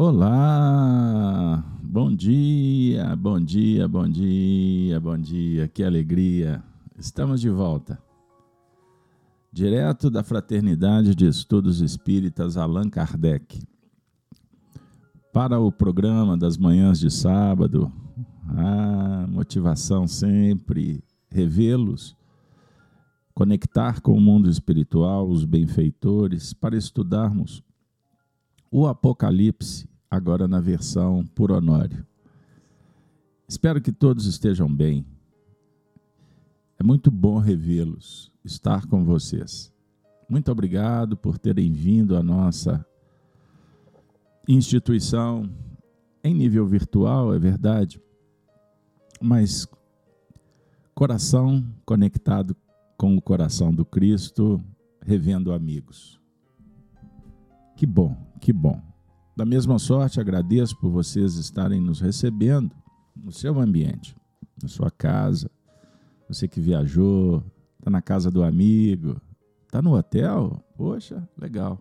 Olá, bom dia, bom dia, bom dia, bom dia, que alegria. Estamos de volta. Direto da Fraternidade de Estudos Espíritas Allan Kardec. Para o programa das manhãs de sábado, a motivação sempre revê-los, conectar com o mundo espiritual, os benfeitores, para estudarmos o Apocalipse, agora na versão por Honório. Espero que todos estejam bem. É muito bom revê-los, estar com vocês. Muito obrigado por terem vindo à nossa instituição em nível virtual, é verdade, mas coração conectado com o coração do Cristo, revendo amigos. Que bom, que bom. Da mesma sorte, agradeço por vocês estarem nos recebendo no seu ambiente, na sua casa. Você que viajou, está na casa do amigo, está no hotel, poxa, legal.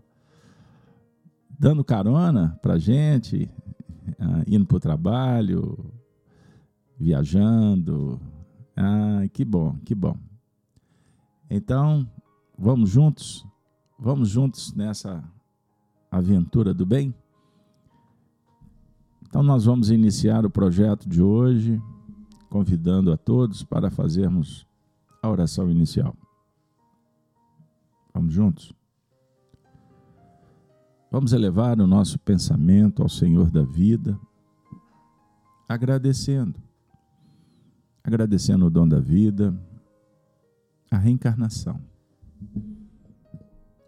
Dando carona para gente, ah, indo para o trabalho, viajando. Ah, que bom, que bom. Então, vamos juntos, vamos juntos nessa aventura do bem? Então, nós vamos iniciar o projeto de hoje, convidando a todos para fazermos a oração inicial. Vamos juntos? Vamos elevar o nosso pensamento ao Senhor da vida, agradecendo, agradecendo o dom da vida, a reencarnação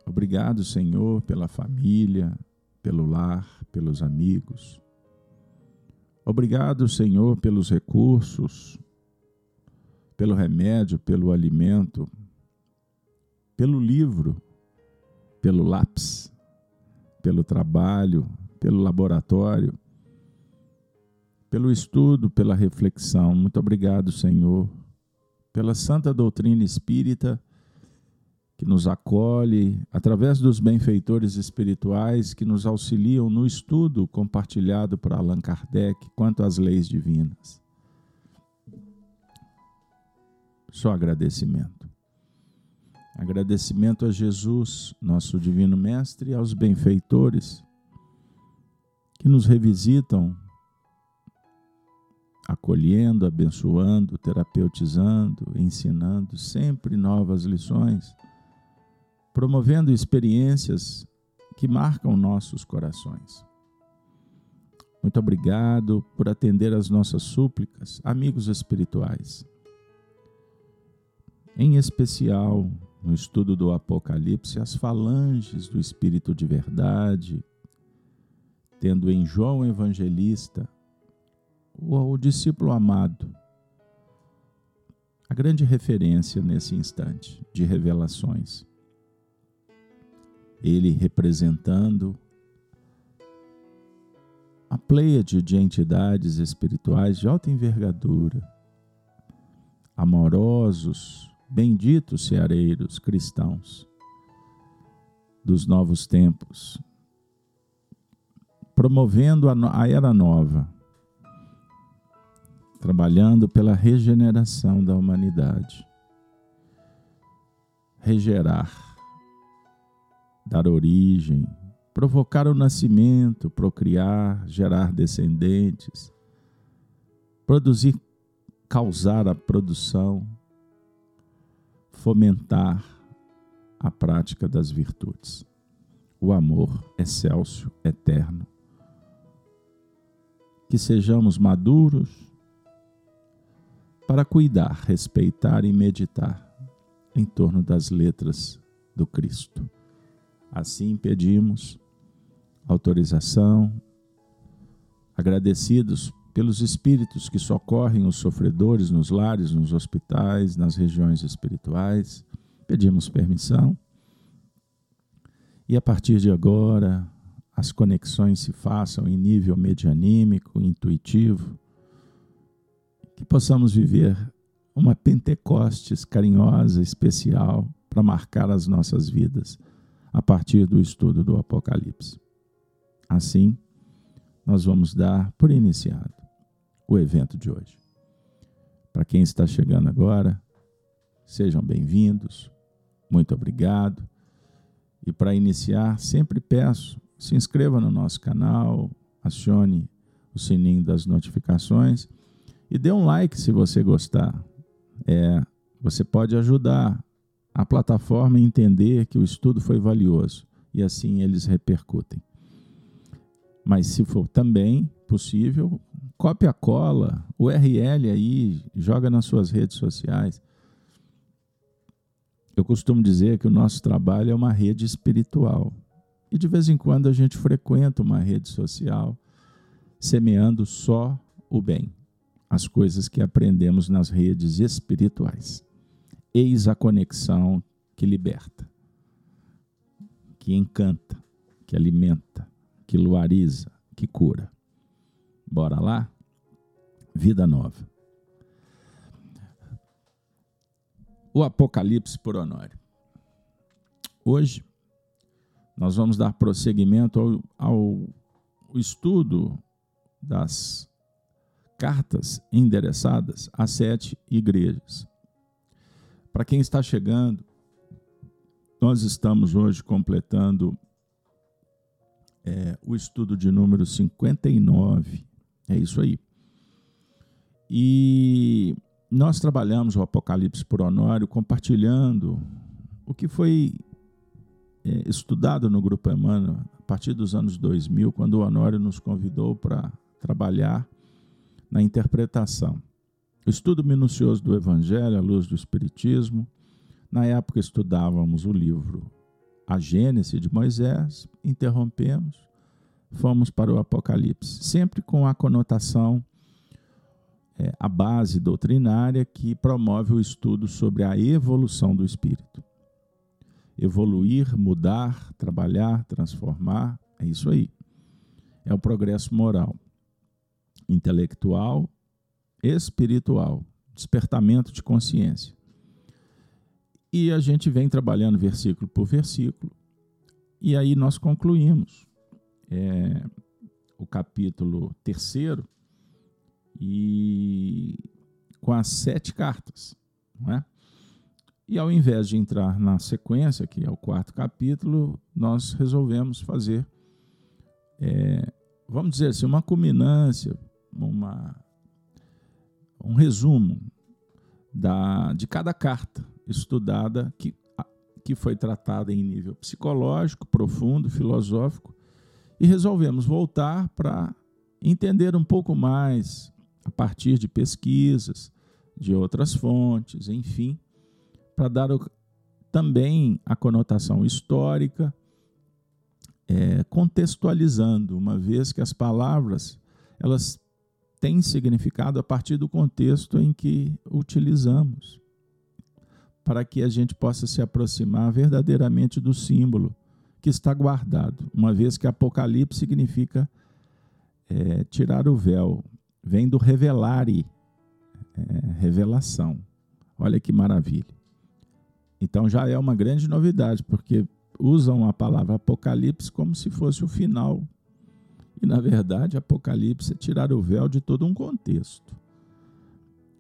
Obrigado, Senhor, pela família, pelo lar, pelos amigos. Obrigado, Senhor, pelos recursos, pelo remédio, pelo alimento, pelo livro, pelo lápis, pelo trabalho, pelo laboratório, pelo estudo, pela reflexão. Muito obrigado, Senhor, pela santa doutrina espírita que nos acolhe, através dos benfeitores espirituais que nos auxiliam no estudo compartilhado por Allan Kardec quanto às leis divinas. Só agradecimento. Agradecimento a Jesus, nosso Divino Mestre, e aos benfeitores que nos revisitam, acolhendo, abençoando, terapeutizando, ensinando sempre novas lições promovendo experiências que marcam nossos corações. Muito obrigado por atender às nossas súplicas, amigos espirituais. Em especial, no estudo do Apocalipse, as falanges do Espírito de Verdade, tendo em João Evangelista o, discípulo amado, a grande referência nesse instante de revelações ele representando a pleiade de entidades espirituais de alta envergadura, amorosos, benditos ceareiros cristãos dos novos tempos, promovendo a, a era nova, trabalhando pela regeneração da humanidade. Regerar dar origem, provocar o nascimento, procriar, gerar descendentes, produzir, causar a produção, fomentar a prática das virtudes. O amor excelso, eterno. Que sejamos maduros para cuidar, respeitar e meditar em torno das letras do Cristo. Assim pedimos autorização, agradecidos pelos espíritos que socorrem os sofredores nos lares, nos hospitais, nas regiões espirituais. Pedimos permissão. E a partir de agora, as conexões se façam em nível medianímico, intuitivo, que possamos viver uma Pentecostes carinhosa, especial, para marcar as nossas vidas a partir do estudo do Apocalipse. Assim, nós vamos dar por iniciado o evento de hoje. Para quem está chegando agora, sejam bem-vindos, muito obrigado. E para iniciar, sempre peço, se inscreva no nosso canal, acione o sininho das notificações e dê um like se você gostar. É, você pode ajudar a plataforma entender que o estudo foi valioso e assim eles repercutem. Mas se for também possível, copia a cola, URL aí, joga nas suas redes sociais. Eu costumo dizer que o nosso trabalho é uma rede espiritual. E de vez em quando a gente frequenta uma rede social semeando só o bem, as coisas que aprendemos nas redes espirituais. Eis a conexão que liberta, que encanta, que alimenta, que luariza, que cura. Bora lá? Vida nova. O Apocalipse por Honório. Hoje nós vamos dar prosseguimento ao, ao estudo das cartas endereçadas a sete igrejas. Para quem está chegando, nós estamos hoje completando é, o estudo de número 59. É isso aí. E nós trabalhamos o Apocalipse por Honório compartilhando o que foi é, estudado no Grupo Emmanuel a partir dos anos 2000, quando o Honório nos convidou para trabalhar na interpretação. Estudo minucioso do Evangelho à luz do Espiritismo. Na época estudávamos o livro A Gênese de Moisés, interrompemos, fomos para o Apocalipse, sempre com a conotação, é, a base doutrinária que promove o estudo sobre a evolução do espírito. Evoluir, mudar, trabalhar, transformar, é isso aí. É o progresso moral intelectual, espiritual, despertamento de consciência. E a gente vem trabalhando versículo por versículo, e aí nós concluímos é, o capítulo terceiro e com as sete cartas, não é? E ao invés de entrar na sequência, que é o quarto capítulo, nós resolvemos fazer, é, vamos dizer assim, uma culminância, uma, um resumo da, de cada carta estudada que, que foi tratada em nível psicológico, profundo, filosófico, e resolvemos voltar para entender um pouco mais a partir de pesquisas, de outras fontes, enfim, para dar o, também a conotação histórica, é, contextualizando, uma vez que as palavras elas tem significado a partir do contexto em que utilizamos, para que a gente possa se aproximar verdadeiramente do símbolo que está guardado, uma vez que Apocalipse significa é, tirar o véu, vem do revelare, é, revelação. Olha que maravilha. Então já é uma grande novidade, porque usam a palavra Apocalipse como se fosse o final e, na verdade, Apocalipse é tirar o véu de todo um contexto.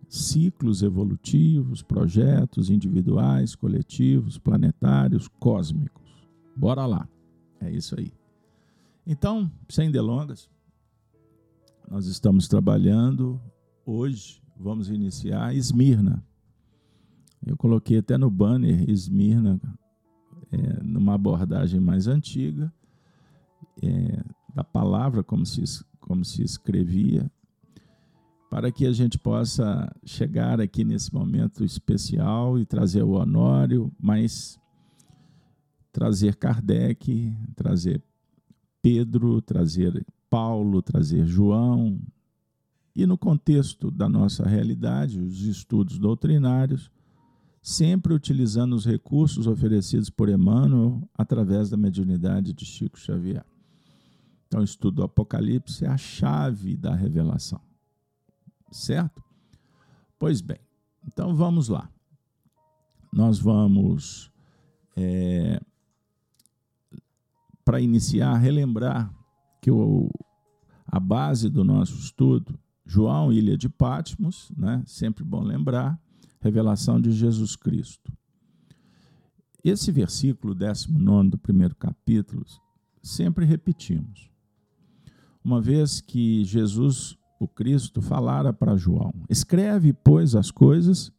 Ciclos evolutivos, projetos individuais, coletivos, planetários, cósmicos. Bora lá. É isso aí. Então, sem delongas, nós estamos trabalhando hoje, vamos iniciar Esmirna. Eu coloquei até no banner Esmirna, é, numa abordagem mais antiga, é, da palavra, como se, como se escrevia, para que a gente possa chegar aqui nesse momento especial e trazer o Honório, mas trazer Kardec, trazer Pedro, trazer Paulo, trazer João, e no contexto da nossa realidade, os estudos doutrinários, sempre utilizando os recursos oferecidos por Emmanuel através da mediunidade de Chico Xavier. Então, o estudo do Apocalipse é a chave da revelação. Certo? Pois bem, então vamos lá. Nós vamos, é, para iniciar, relembrar que o a base do nosso estudo, João, ilha de Patmos, né? sempre bom lembrar, revelação de Jesus Cristo. Esse versículo 19 do primeiro capítulo, sempre repetimos. Uma vez que Jesus, o Cristo, falara para João: Escreve, pois, as coisas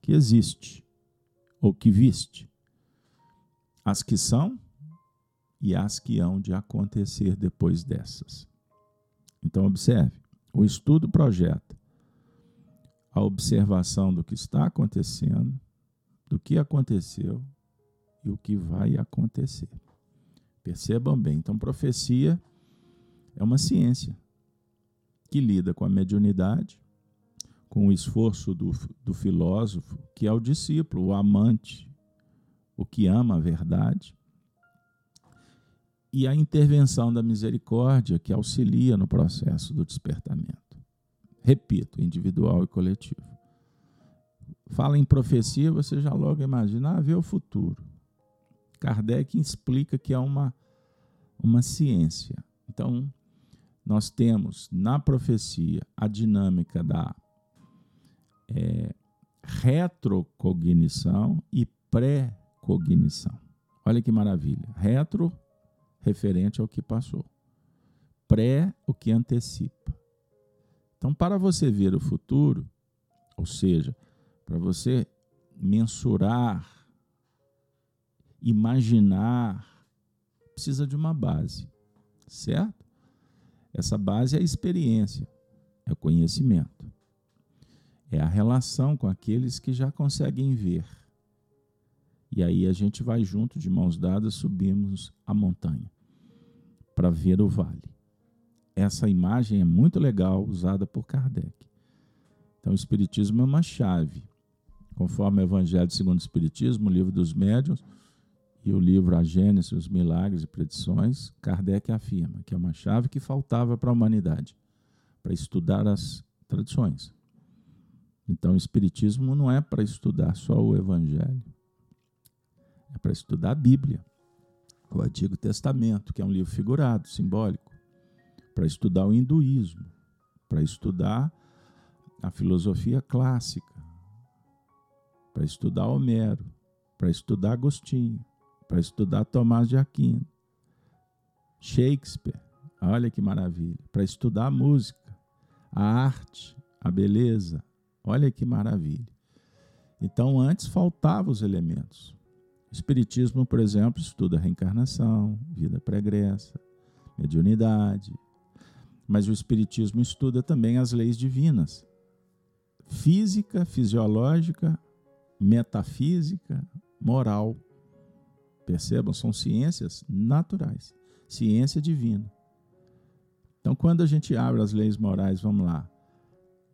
que existe ou que viste, as que são e as que hão de acontecer depois dessas. Então, observe: o estudo projeta a observação do que está acontecendo, do que aconteceu e o que vai acontecer. Percebam bem, então, profecia é uma ciência que lida com a mediunidade, com o esforço do, do filósofo, que é o discípulo, o amante, o que ama a verdade, e a intervenção da misericórdia que auxilia no processo do despertamento. Repito, individual e coletivo. Fala em profecia, você já logo imagina, ah, vê o futuro. Kardec explica que é uma, uma ciência. Então, nós temos na profecia a dinâmica da é, retrocognição e pré-cognição. Olha que maravilha. Retro referente ao que passou. Pré, o que antecipa. Então, para você ver o futuro, ou seja, para você mensurar, imaginar, precisa de uma base, certo? Essa base é a experiência, é o conhecimento, é a relação com aqueles que já conseguem ver e aí a gente vai junto, de mãos dadas, subimos a montanha para ver o vale. Essa imagem é muito legal, usada por Kardec. Então, o Espiritismo é uma chave. Conforme o Evangelho segundo o Espiritismo, o livro dos médiuns e o livro A Gênesis, os Milagres e Predições, Kardec afirma que é uma chave que faltava para a humanidade, para estudar as tradições. Então, o Espiritismo não é para estudar só o Evangelho é para estudar a Bíblia, o Antigo Testamento, que é um livro figurado, simbólico, para estudar o hinduísmo, para estudar a filosofia clássica, para estudar Homero, para estudar Agostinho, para estudar Tomás de Aquino, Shakespeare, olha que maravilha, para estudar a música, a arte, a beleza, olha que maravilha. Então antes faltavam os elementos. O Espiritismo, por exemplo, estuda reencarnação, vida pregressa, mediunidade. Mas o Espiritismo estuda também as leis divinas. Física, fisiológica, metafísica, moral. Percebam, são ciências naturais, ciência divina. Então, quando a gente abre as leis morais, vamos lá.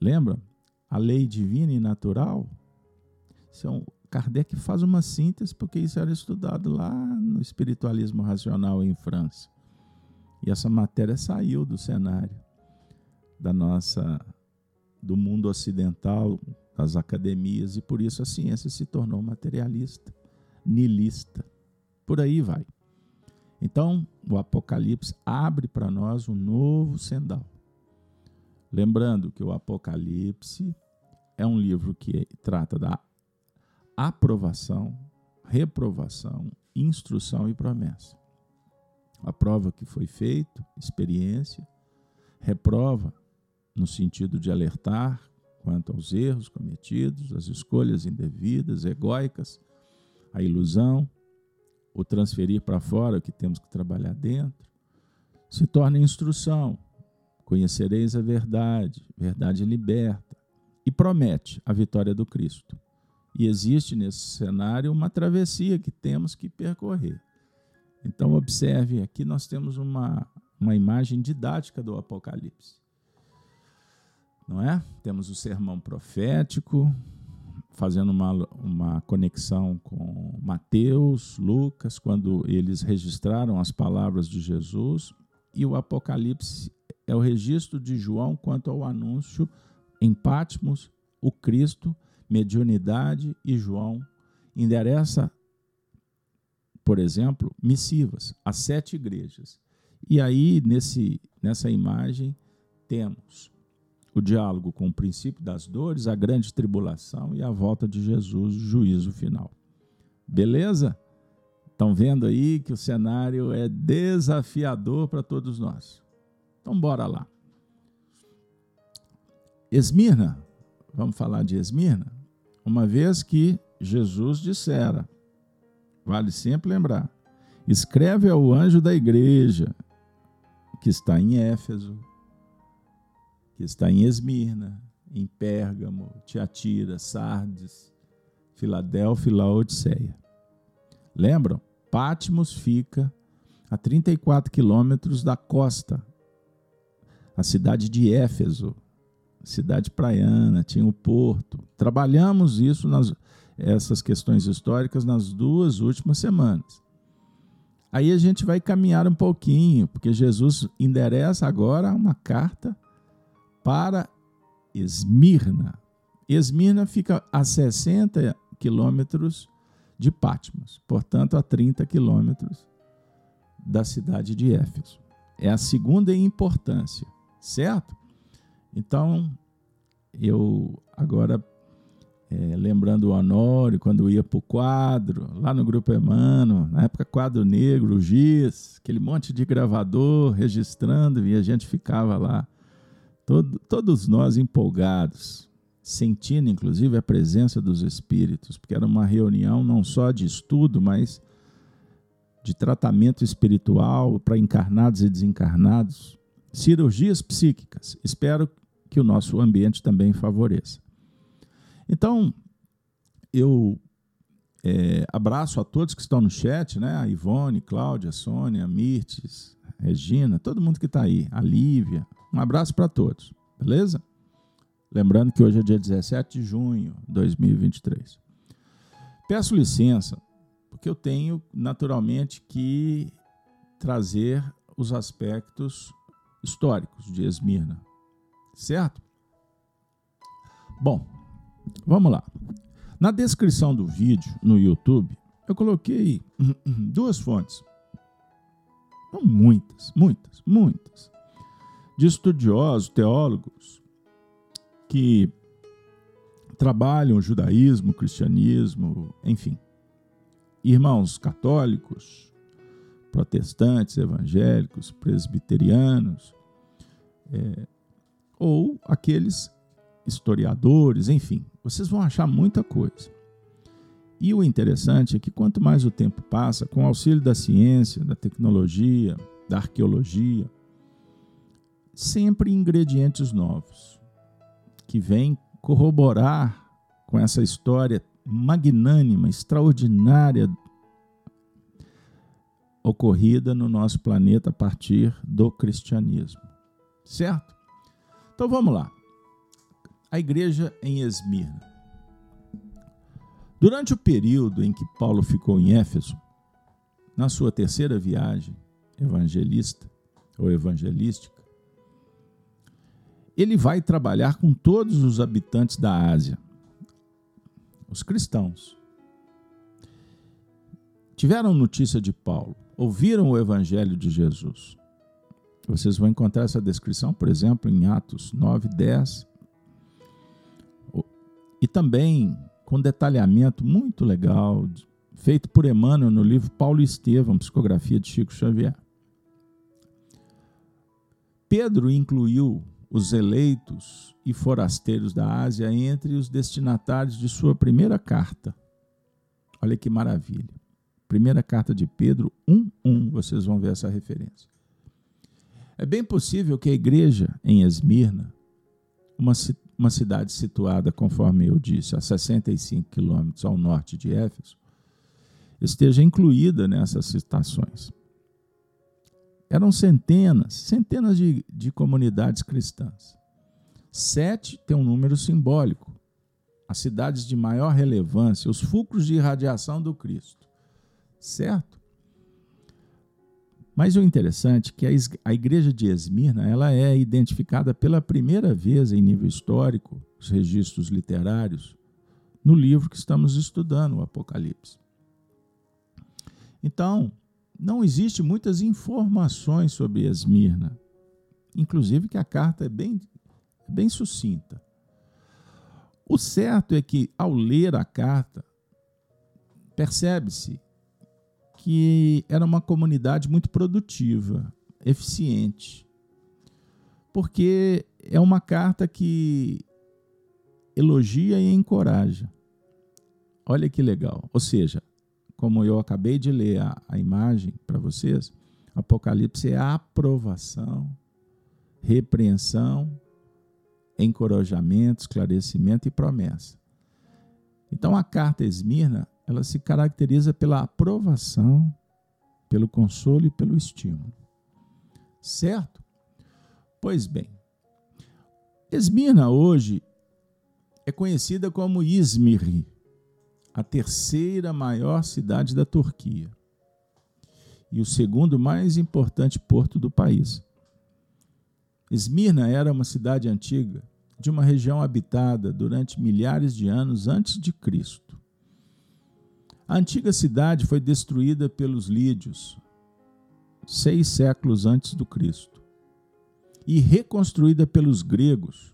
Lembra? A lei divina e natural são Kardec faz uma síntese, porque isso era estudado lá no espiritualismo racional em França. E essa matéria saiu do cenário da nossa do mundo ocidental, das academias, e por isso a ciência se tornou materialista, nilista. Por aí vai. Então, o Apocalipse abre para nós um novo sendal. Lembrando que o Apocalipse é um livro que trata da aprovação, reprovação, instrução e promessa. A prova que foi feito, experiência, reprova no sentido de alertar quanto aos erros cometidos, as escolhas indevidas, egóicas, a ilusão, o transferir para fora o que temos que trabalhar dentro, se torna instrução. Conhecereis a verdade, verdade liberta, e promete a vitória do Cristo. E existe nesse cenário uma travessia que temos que percorrer. Então, observe, aqui nós temos uma, uma imagem didática do Apocalipse. Não é? Temos o sermão profético, fazendo uma, uma conexão com Mateus, Lucas, quando eles registraram as palavras de Jesus, e o Apocalipse é o registro de João quanto ao anúncio em Patmos, o Cristo mediunidade e João endereça, por exemplo, missivas a sete igrejas. E aí, nesse, nessa imagem, temos o diálogo com o princípio das dores, a grande tribulação e a volta de Jesus, o juízo final. Beleza? Estão vendo aí que o cenário é desafiador para todos nós. Então, bora lá. Esmirna, vamos falar de Esmirna? Uma vez que Jesus dissera, vale sempre lembrar, escreve ao anjo da igreja que está em Éfeso, que está em Esmirna, em Pérgamo, Tiatira, Sardes, Filadélfia e Laodiceia. Lembram? Pátimos fica a 34 quilômetros da costa. A cidade de Éfeso, cidade praiana, tinha o porto. Trabalhamos isso nas essas questões históricas nas duas últimas semanas. Aí a gente vai caminhar um pouquinho, porque Jesus endereça agora uma carta para Esmirna. Esmirna fica a 60 quilômetros de Patmos, portanto, a 30 quilômetros da cidade de Éfeso. É a segunda em importância, certo? Então, eu agora é, lembrando o Honório, quando ia para o quadro, lá no Grupo Emano, na época quadro negro, Giz, aquele monte de gravador registrando, e a gente ficava lá, todo, todos nós empolgados, sentindo inclusive a presença dos espíritos, porque era uma reunião não só de estudo, mas de tratamento espiritual para encarnados e desencarnados, cirurgias psíquicas. Espero que o nosso ambiente também favoreça. Então, eu é, abraço a todos que estão no chat, né? A Ivone, Cláudia, Sônia, Mirtes, Regina, todo mundo que está aí, a Lívia. Um abraço para todos, beleza? Lembrando que hoje é dia 17 de junho de 2023. Peço licença, porque eu tenho naturalmente que trazer os aspectos históricos de Esmirna, certo? Bom, Vamos lá. Na descrição do vídeo no YouTube, eu coloquei duas fontes. Não muitas, muitas, muitas. De estudiosos, teólogos, que trabalham judaísmo, cristianismo, enfim. Irmãos católicos, protestantes, evangélicos, presbiterianos, é, ou aqueles historiadores, enfim, vocês vão achar muita coisa. E o interessante é que quanto mais o tempo passa, com o auxílio da ciência, da tecnologia, da arqueologia, sempre ingredientes novos que vêm corroborar com essa história magnânima, extraordinária ocorrida no nosso planeta a partir do cristianismo. Certo? Então vamos lá a igreja em Esmirna. Durante o período em que Paulo ficou em Éfeso, na sua terceira viagem evangelista ou evangelística, ele vai trabalhar com todos os habitantes da Ásia, os cristãos. Tiveram notícia de Paulo, ouviram o evangelho de Jesus. Vocês vão encontrar essa descrição, por exemplo, em Atos 9, 10 e também com detalhamento muito legal, feito por Emmanuel no livro Paulo Estevam, Psicografia de Chico Xavier. Pedro incluiu os eleitos e forasteiros da Ásia entre os destinatários de sua primeira carta. Olha que maravilha. Primeira carta de Pedro 1:1, vocês vão ver essa referência. É bem possível que a igreja em Esmirna, uma, uma cidade situada, conforme eu disse, a 65 quilômetros ao norte de Éfeso, esteja incluída nessas citações. Eram centenas, centenas de, de comunidades cristãs. Sete tem um número simbólico. As cidades de maior relevância, os fulcros de irradiação do Cristo. Certo? Mas o interessante é que a igreja de Esmirna ela é identificada pela primeira vez em nível histórico, os registros literários, no livro que estamos estudando, o Apocalipse. Então, não existe muitas informações sobre Esmirna. Inclusive que a carta é bem, bem sucinta. O certo é que, ao ler a carta, percebe-se que era uma comunidade muito produtiva, eficiente, porque é uma carta que elogia e encoraja. Olha que legal. Ou seja, como eu acabei de ler a, a imagem para vocês, Apocalipse é aprovação, repreensão, encorajamento, esclarecimento e promessa. Então a carta Esmirna, ela se caracteriza pela aprovação, pelo consolo e pelo estímulo. Certo? Pois bem, Esmirna hoje é conhecida como Izmir, a terceira maior cidade da Turquia e o segundo mais importante porto do país. Esmirna era uma cidade antiga de uma região habitada durante milhares de anos antes de Cristo. A antiga cidade foi destruída pelos lídios seis séculos antes do Cristo e reconstruída pelos gregos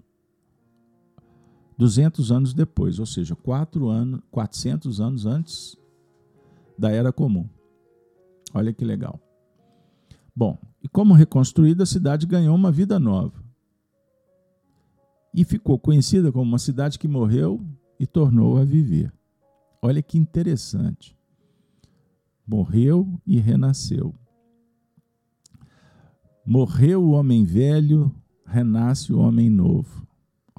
200 anos depois, ou seja, quatro anos, 400 anos antes da Era Comum. Olha que legal. Bom, e como reconstruída, a cidade ganhou uma vida nova. E ficou conhecida como uma cidade que morreu e tornou a viver. Olha que interessante. Morreu e renasceu. Morreu o homem velho, renasce o homem novo.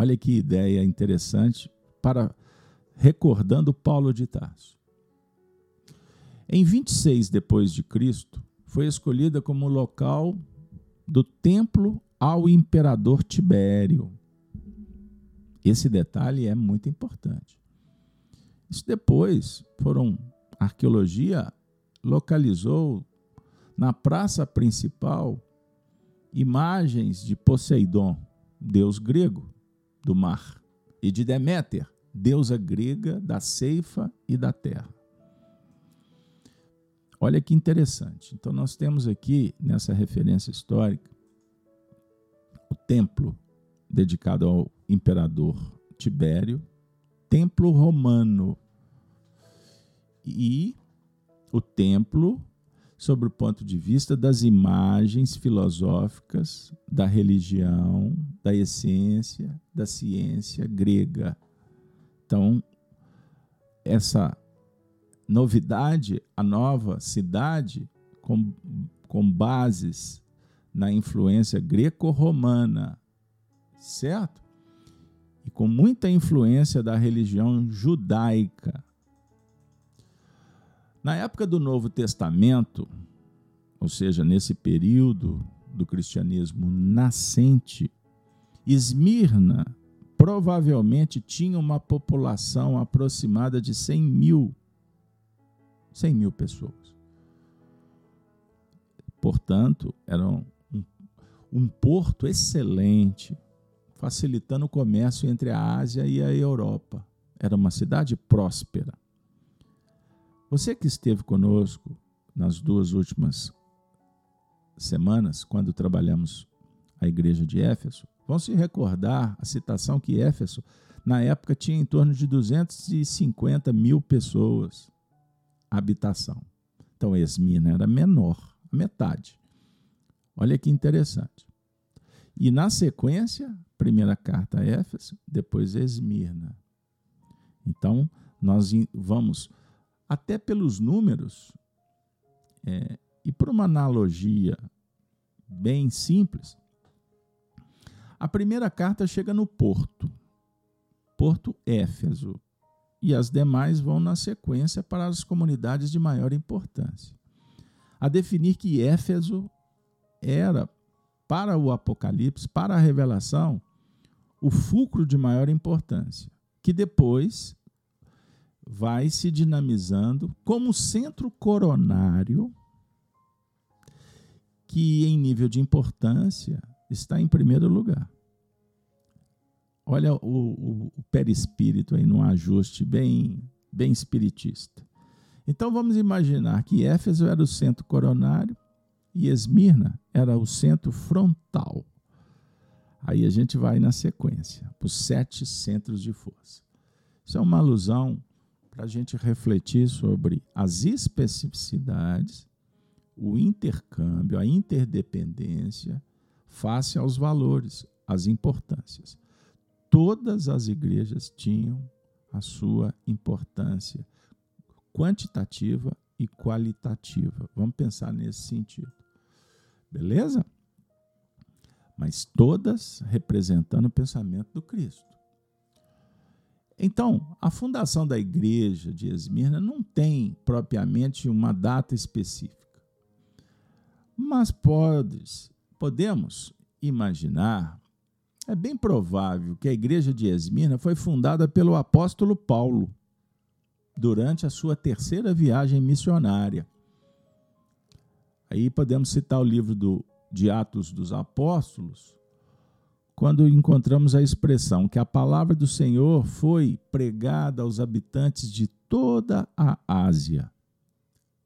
Olha que ideia interessante para recordando Paulo de Tarso. Em 26 depois de Cristo, foi escolhida como local do templo ao imperador Tibério. Esse detalhe é muito importante. Isso depois foram a arqueologia localizou na praça principal imagens de Poseidon, deus grego, do mar, e de Deméter, deusa grega da ceifa e da terra. Olha que interessante. Então, nós temos aqui, nessa referência histórica, o templo dedicado ao imperador Tibério, templo romano, e o templo sobre o ponto de vista das imagens filosóficas da religião, da essência, da ciência grega. Então, essa novidade, a nova cidade, com, com bases na influência greco-romana, certo? E com muita influência da religião judaica na época do Novo Testamento, ou seja, nesse período do cristianismo nascente, Esmirna provavelmente tinha uma população aproximada de 100 mil, 100 mil pessoas. Portanto, era um, um porto excelente, facilitando o comércio entre a Ásia e a Europa. Era uma cidade próspera. Você que esteve conosco nas duas últimas semanas, quando trabalhamos a igreja de Éfeso, vão se recordar a citação que Éfeso, na época, tinha em torno de 250 mil pessoas, habitação. Então, Esmina era menor, a metade. Olha que interessante. E na sequência, primeira carta a Éfeso, depois Esmirna. Então, nós vamos até pelos números, é, e por uma analogia bem simples, a primeira carta chega no Porto, Porto Éfeso, e as demais vão na sequência para as comunidades de maior importância. A definir que Éfeso era, para o Apocalipse, para a revelação, o fulcro de maior importância, que depois vai se dinamizando como centro coronário que, em nível de importância, está em primeiro lugar. Olha o, o, o perispírito aí num ajuste bem, bem espiritista. Então vamos imaginar que Éfeso era o centro coronário e Esmirna era o centro frontal. Aí a gente vai na sequência, para os sete centros de força. Isso é uma alusão para a gente refletir sobre as especificidades, o intercâmbio, a interdependência, face aos valores, às importâncias. Todas as igrejas tinham a sua importância quantitativa e qualitativa. Vamos pensar nesse sentido. Beleza? Mas todas representando o pensamento do Cristo. Então, a fundação da igreja de Esmirna não tem propriamente uma data específica. Mas podes, podemos imaginar, é bem provável que a igreja de Esmirna foi fundada pelo apóstolo Paulo durante a sua terceira viagem missionária. Aí podemos citar o livro do, de Atos dos Apóstolos, quando encontramos a expressão que a palavra do Senhor foi pregada aos habitantes de toda a Ásia,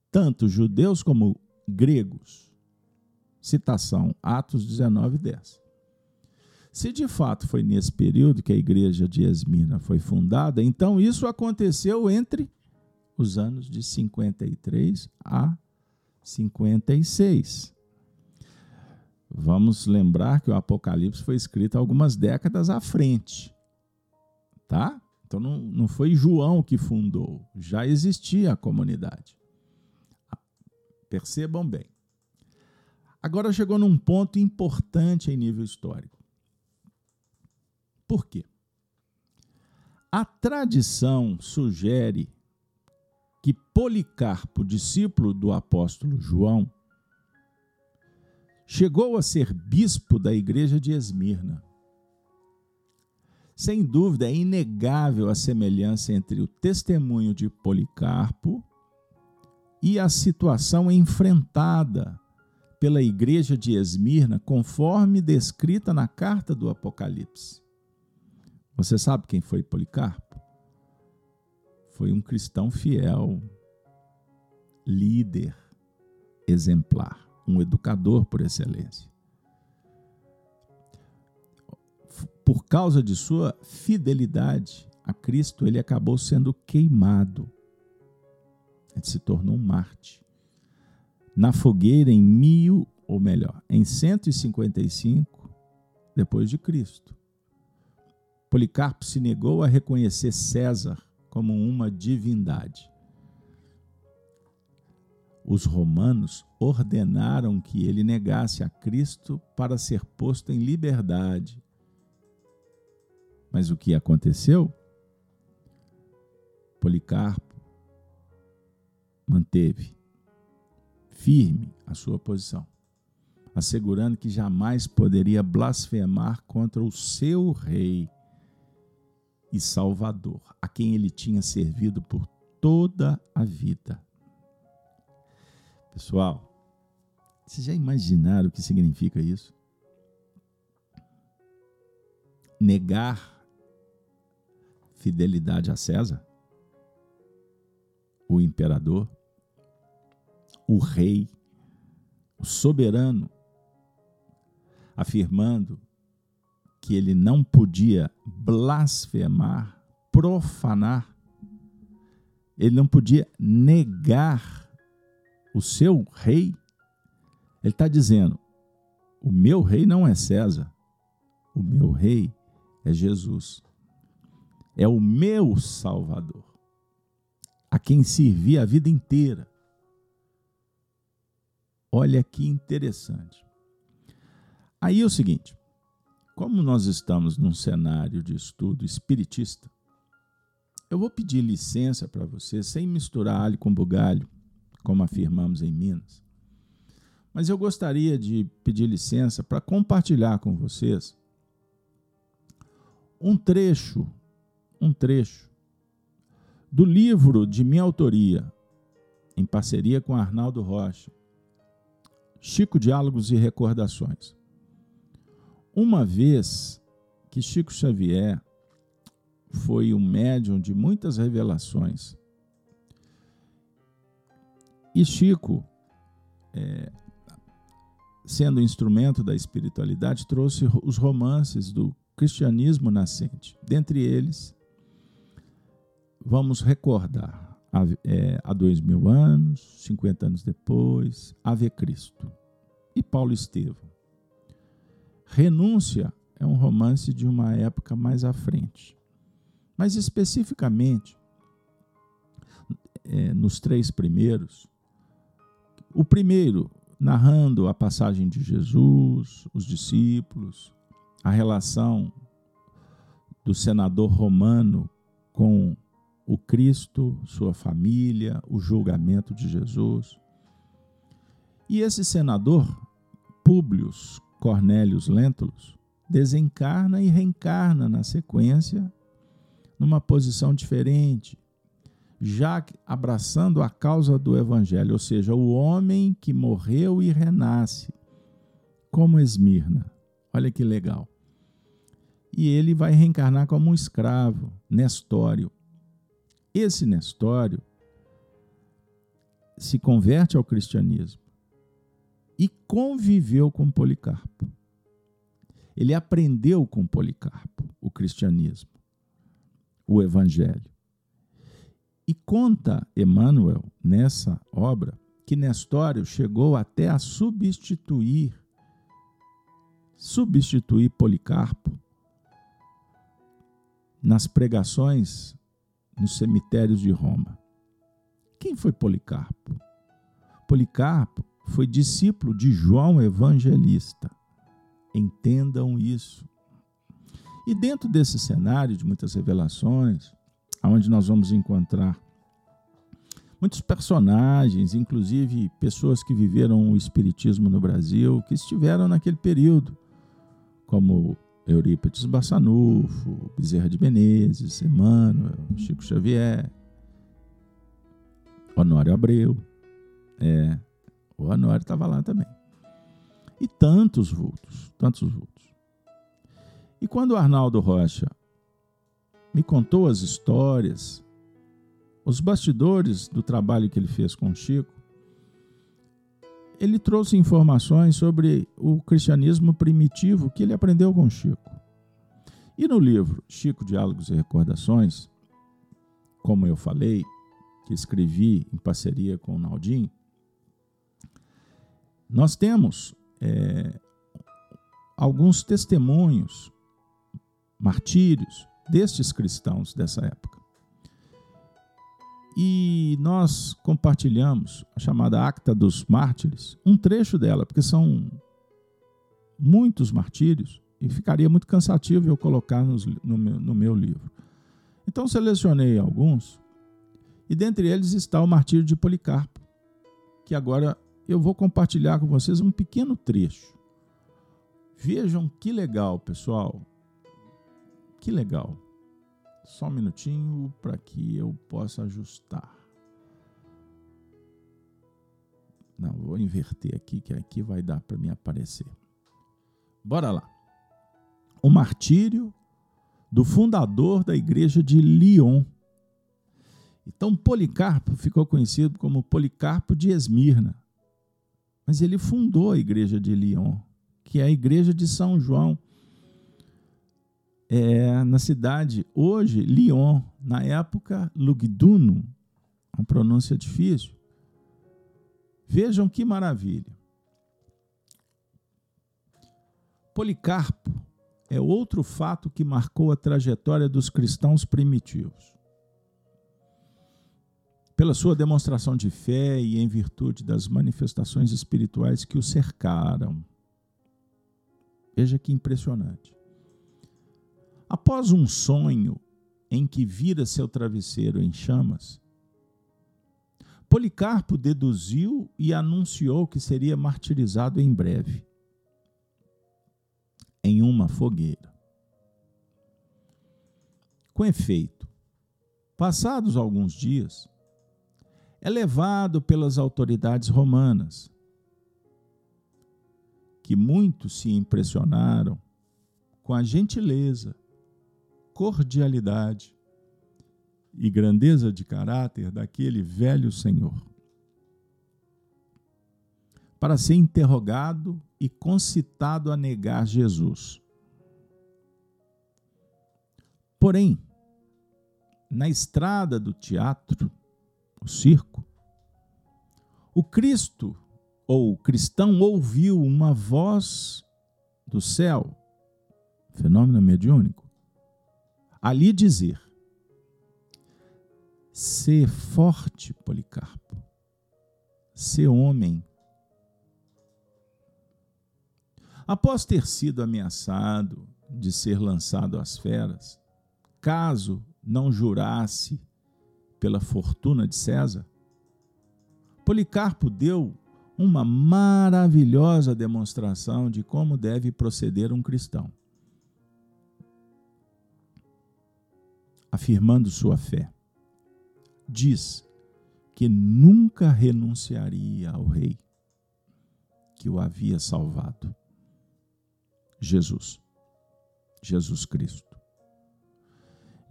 tanto judeus como gregos. Citação, Atos 19, 10. Se de fato foi nesse período que a igreja de Esmina foi fundada, então isso aconteceu entre os anos de 53 a 56. Vamos lembrar que o Apocalipse foi escrito algumas décadas à frente. Tá? Então não, não foi João que fundou, já existia a comunidade. Percebam bem. Agora chegou num ponto importante em nível histórico. Por quê? A tradição sugere que Policarpo, discípulo do apóstolo João, chegou a ser bispo da igreja de Esmirna. Sem dúvida, é inegável a semelhança entre o testemunho de Policarpo e a situação enfrentada pela igreja de Esmirna, conforme descrita na carta do Apocalipse. Você sabe quem foi Policarpo? Foi um cristão fiel, líder, exemplar um educador por excelência. Por causa de sua fidelidade a Cristo, ele acabou sendo queimado. Ele se tornou um Marte. Na fogueira em mil, ou melhor, em 155 depois de Cristo. Policarpo se negou a reconhecer César como uma divindade os romanos ordenaram que ele negasse a Cristo para ser posto em liberdade. Mas o que aconteceu? Policarpo manteve firme a sua posição, assegurando que jamais poderia blasfemar contra o seu rei e salvador, a quem ele tinha servido por toda a vida. Pessoal, vocês já imaginaram o que significa isso? Negar fidelidade a César, o imperador, o rei, o soberano, afirmando que ele não podia blasfemar, profanar, ele não podia negar o seu rei, ele está dizendo: o meu rei não é César, o meu rei é Jesus. É o meu Salvador, a quem servi a vida inteira. Olha que interessante. Aí é o seguinte: como nós estamos num cenário de estudo espiritista, eu vou pedir licença para você, sem misturar alho com bugalho, como afirmamos em Minas. Mas eu gostaria de pedir licença para compartilhar com vocês um trecho, um trecho do livro de minha autoria, em parceria com Arnaldo Rocha, Chico Diálogos e Recordações. Uma vez que Chico Xavier foi um médium de muitas revelações, E Chico, é, sendo instrumento da espiritualidade, trouxe os romances do cristianismo nascente. Dentre eles, vamos recordar há, é, há dois mil anos, 50 anos depois, Ave Cristo e Paulo Estevam. Renúncia é um romance de uma época mais à frente. Mas especificamente, é, nos três primeiros, o primeiro, narrando a passagem de Jesus, os discípulos, a relação do senador romano com o Cristo, sua família, o julgamento de Jesus. E esse senador, Públio Cornélios Lentulus, desencarna e reencarna na sequência numa posição diferente, já abraçando a causa do evangelho, ou seja, o homem que morreu e renasce, como Esmirna. Olha que legal. E ele vai reencarnar como um escravo, Nestório. Esse Nestório se converte ao cristianismo e conviveu com Policarpo. Ele aprendeu com Policarpo o cristianismo, o evangelho. E conta Emmanuel nessa obra que Nestório chegou até a substituir substituir Policarpo nas pregações nos cemitérios de Roma. Quem foi Policarpo? Policarpo foi discípulo de João Evangelista. Entendam isso. E dentro desse cenário de muitas revelações, onde nós vamos encontrar muitos personagens, inclusive pessoas que viveram o Espiritismo no Brasil, que estiveram naquele período, como Eurípides Bassanufo, Bezerra de Menezes, Emmanuel, Chico Xavier, Honório Abreu, é, o Honório estava lá também. E tantos vultos, tantos vultos. E quando o Arnaldo Rocha me contou as histórias, os bastidores do trabalho que ele fez com Chico, ele trouxe informações sobre o cristianismo primitivo que ele aprendeu com Chico. E no livro Chico Diálogos e Recordações, como eu falei, que escrevi em parceria com o Naldinho, nós temos é, alguns testemunhos, martírios, destes cristãos dessa época. E nós compartilhamos a chamada Acta dos Mártires, um trecho dela, porque são muitos martírios e ficaria muito cansativo eu colocar nos, no, meu, no meu livro. Então selecionei alguns e dentre eles está o martírio de Policarpo, que agora eu vou compartilhar com vocês um pequeno trecho. Vejam que legal, pessoal. Que legal. Só um minutinho para que eu possa ajustar. Não, vou inverter aqui, que aqui vai dar para me aparecer. Bora lá. O martírio do fundador da igreja de Lyon. Então, Policarpo ficou conhecido como Policarpo de Esmirna. Mas ele fundou a igreja de Lyon, que é a igreja de São João, é, na cidade, hoje, Lyon, na época, Lugdunum, uma pronúncia difícil. Vejam que maravilha. Policarpo é outro fato que marcou a trajetória dos cristãos primitivos. Pela sua demonstração de fé e em virtude das manifestações espirituais que o cercaram. Veja que impressionante. Após um sonho em que vira seu travesseiro em chamas, Policarpo deduziu e anunciou que seria martirizado em breve, em uma fogueira. Com efeito, passados alguns dias, é levado pelas autoridades romanas, que muito se impressionaram com a gentileza cordialidade e grandeza de caráter daquele velho senhor. para ser interrogado e concitado a negar Jesus. Porém, na estrada do teatro, o circo, o Cristo ou o cristão ouviu uma voz do céu, fenômeno mediúnico, ali dizer: Sê forte, Policarpo, sê homem. Após ter sido ameaçado de ser lançado às feras, caso não jurasse pela fortuna de César, Policarpo deu uma maravilhosa demonstração de como deve proceder um cristão. Afirmando sua fé, diz que nunca renunciaria ao Rei que o havia salvado. Jesus, Jesus Cristo.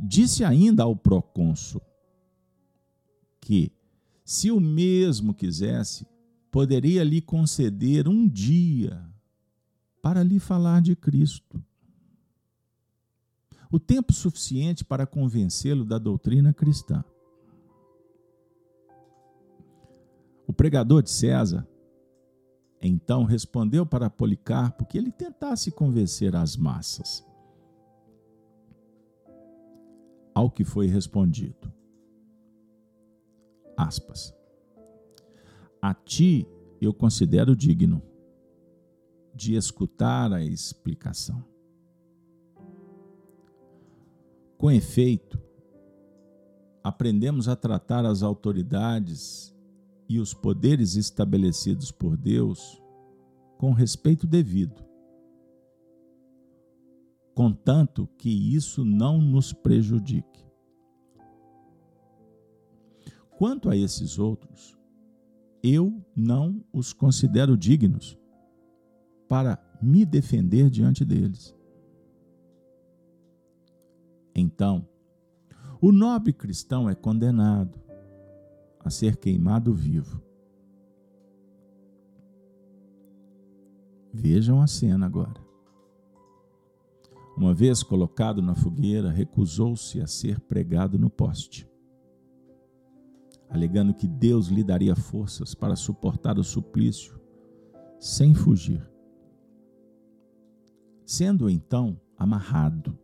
Disse ainda ao procônsul que, se o mesmo quisesse, poderia lhe conceder um dia para lhe falar de Cristo. O tempo suficiente para convencê-lo da doutrina cristã. O pregador de César então respondeu para Policarpo que ele tentasse convencer as massas. Ao que foi respondido: aspas. A ti eu considero digno de escutar a explicação. Com efeito, aprendemos a tratar as autoridades e os poderes estabelecidos por Deus com respeito devido, contanto que isso não nos prejudique. Quanto a esses outros, eu não os considero dignos para me defender diante deles. Então, o nobre cristão é condenado a ser queimado vivo. Vejam a cena agora. Uma vez colocado na fogueira, recusou-se a ser pregado no poste alegando que Deus lhe daria forças para suportar o suplício sem fugir. Sendo então amarrado,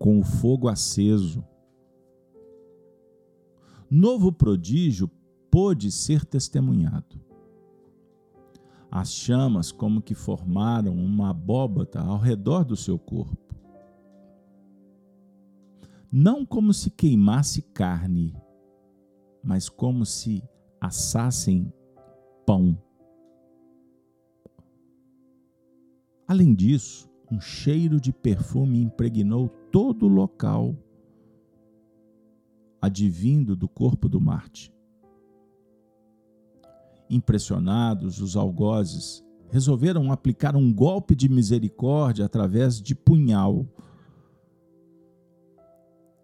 com o fogo aceso, novo prodígio pôde ser testemunhado. As chamas, como que formaram uma abóbata ao redor do seu corpo. Não como se queimasse carne, mas como se assassem pão. Além disso, um cheiro de perfume impregnou todo local, advindo do corpo do Marte. Impressionados, os algozes resolveram aplicar um golpe de misericórdia através de punhal.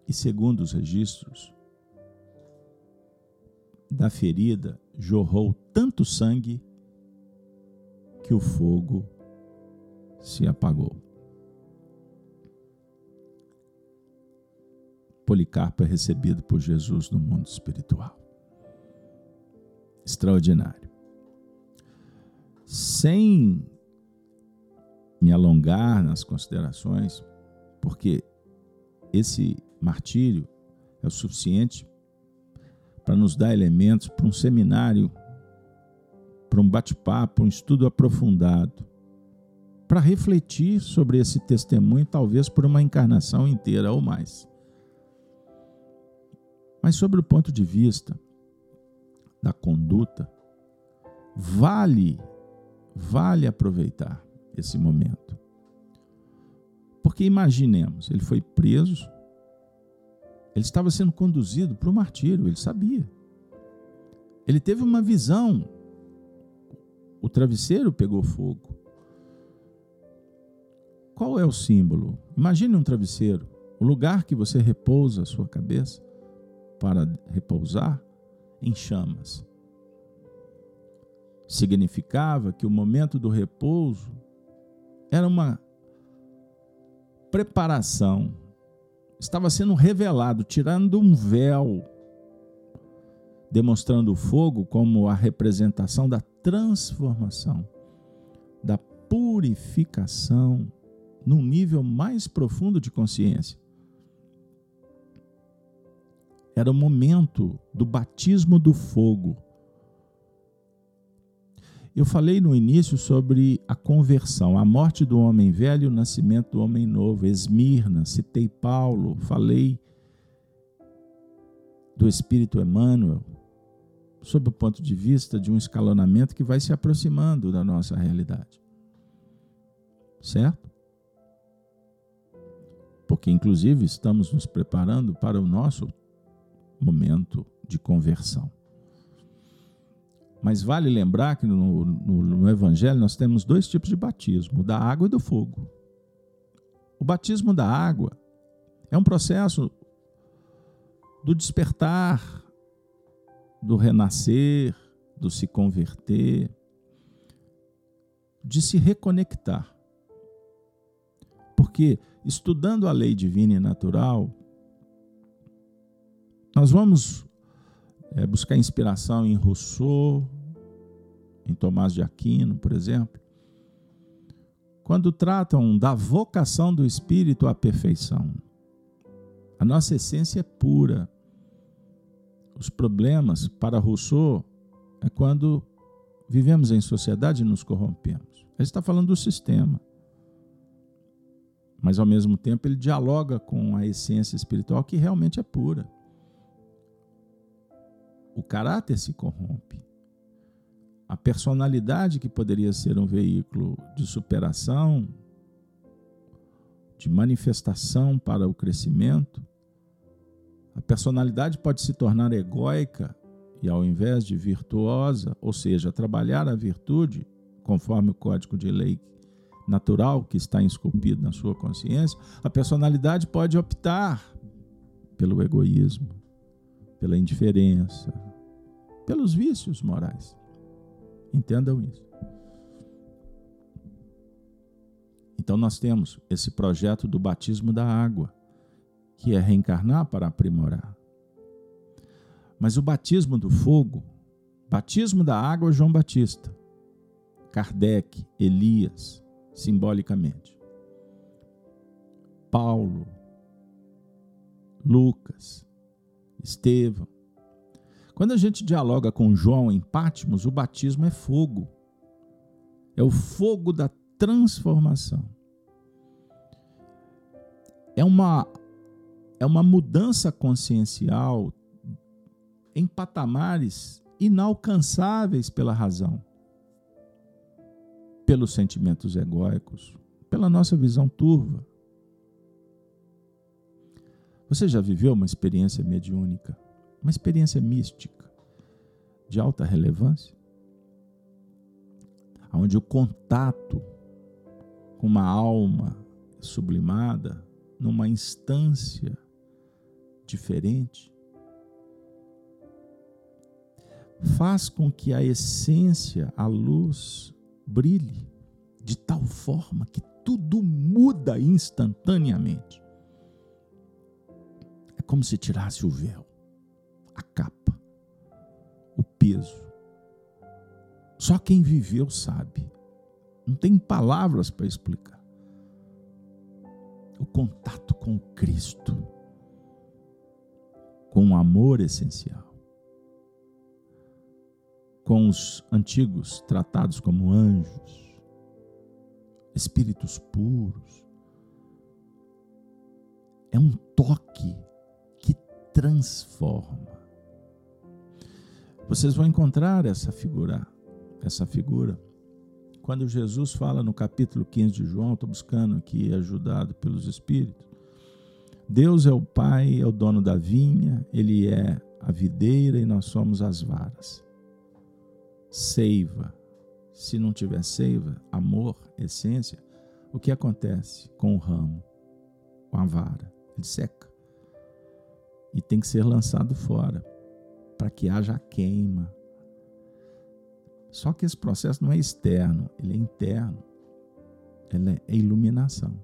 E segundo os registros, da ferida jorrou tanto sangue que o fogo se apagou. Policarpo é recebido por Jesus no mundo espiritual. Extraordinário. Sem me alongar nas considerações, porque esse martírio é o suficiente para nos dar elementos para um seminário, para um bate-papo, um estudo aprofundado, para refletir sobre esse testemunho, talvez por uma encarnação inteira ou mais. Mas sobre o ponto de vista da conduta, vale, vale aproveitar esse momento. Porque imaginemos, ele foi preso, ele estava sendo conduzido para o martírio, ele sabia. Ele teve uma visão. O travesseiro pegou fogo. Qual é o símbolo? Imagine um travesseiro, o lugar que você repousa a sua cabeça para repousar em chamas. significava que o momento do repouso era uma preparação, estava sendo revelado, tirando um véu, demonstrando o fogo como a representação da transformação, da purificação num nível mais profundo de consciência. Era o momento do batismo do fogo. Eu falei no início sobre a conversão, a morte do homem velho e o nascimento do homem novo. Esmirna, citei Paulo, falei do Espírito Emmanuel, sob o ponto de vista de um escalonamento que vai se aproximando da nossa realidade. Certo? Porque, inclusive, estamos nos preparando para o nosso momento de conversão. Mas vale lembrar que no, no, no, Evangelho nós temos dois tipos de batismo: da água e do fogo. O batismo da água é um processo do despertar, do renascer, do se converter, de se reconectar. Porque estudando a lei divina e natural, nós vamos é, buscar inspiração em Rousseau, em Tomás de Aquino, por exemplo, quando tratam da vocação do espírito à perfeição. A nossa essência é pura. Os problemas, para Rousseau, é quando vivemos em sociedade e nos corrompemos. Ele está falando do sistema mas ao mesmo tempo ele dialoga com a essência espiritual que realmente é pura. O caráter se corrompe. A personalidade que poderia ser um veículo de superação, de manifestação para o crescimento, a personalidade pode se tornar egóica e, ao invés de virtuosa, ou seja, trabalhar a virtude, conforme o código de lei natural que está esculpido na sua consciência, a personalidade pode optar pelo egoísmo, pela indiferença, pelos vícios morais. Entendam isso. Então nós temos esse projeto do batismo da água, que é reencarnar para aprimorar. Mas o batismo do fogo, batismo da água João Batista, Kardec, Elias, simbolicamente. Paulo, Lucas, Estevão. Quando a gente dialoga com João em Pátimos, o batismo é fogo. É o fogo da transformação. É uma é uma mudança consciencial em patamares inalcançáveis pela razão pelos sentimentos egóicos, pela nossa visão turva. Você já viveu uma experiência mediúnica, uma experiência mística de alta relevância? Onde o contato com uma alma sublimada numa instância diferente faz com que a essência, a luz, brilhe de tal forma que tudo muda instantaneamente. É como se tirasse o véu, a capa, o peso. Só quem viveu sabe. Não tem palavras para explicar. O contato com Cristo, com o amor essencial com os antigos tratados como anjos, espíritos puros. É um toque que transforma. Vocês vão encontrar essa figura, essa figura. Quando Jesus fala no capítulo 15 de João, estou buscando aqui, ajudado pelos Espíritos. Deus é o Pai, é o dono da vinha, Ele é a videira e nós somos as varas seiva. Se não tiver seiva, amor, essência, o que acontece com o ramo, com a vara? Ele seca. E tem que ser lançado fora, para que haja queima. Só que esse processo não é externo, ele é interno. Ele é iluminação.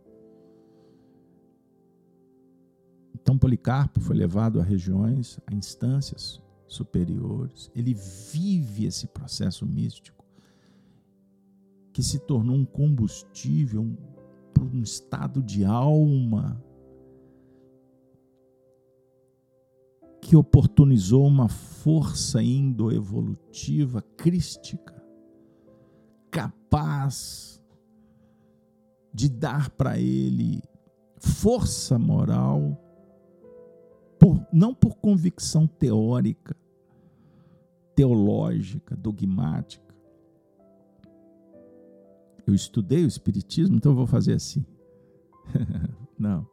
Então Policarpo foi levado a regiões, a instâncias superiores. Ele vive esse processo místico que se tornou um combustível um, um estado de alma que oportunizou uma força indo-evolutiva crística, capaz de dar para ele força moral, por, não por convicção teórica, teológica, dogmática. Eu estudei o Espiritismo, então eu vou fazer assim. não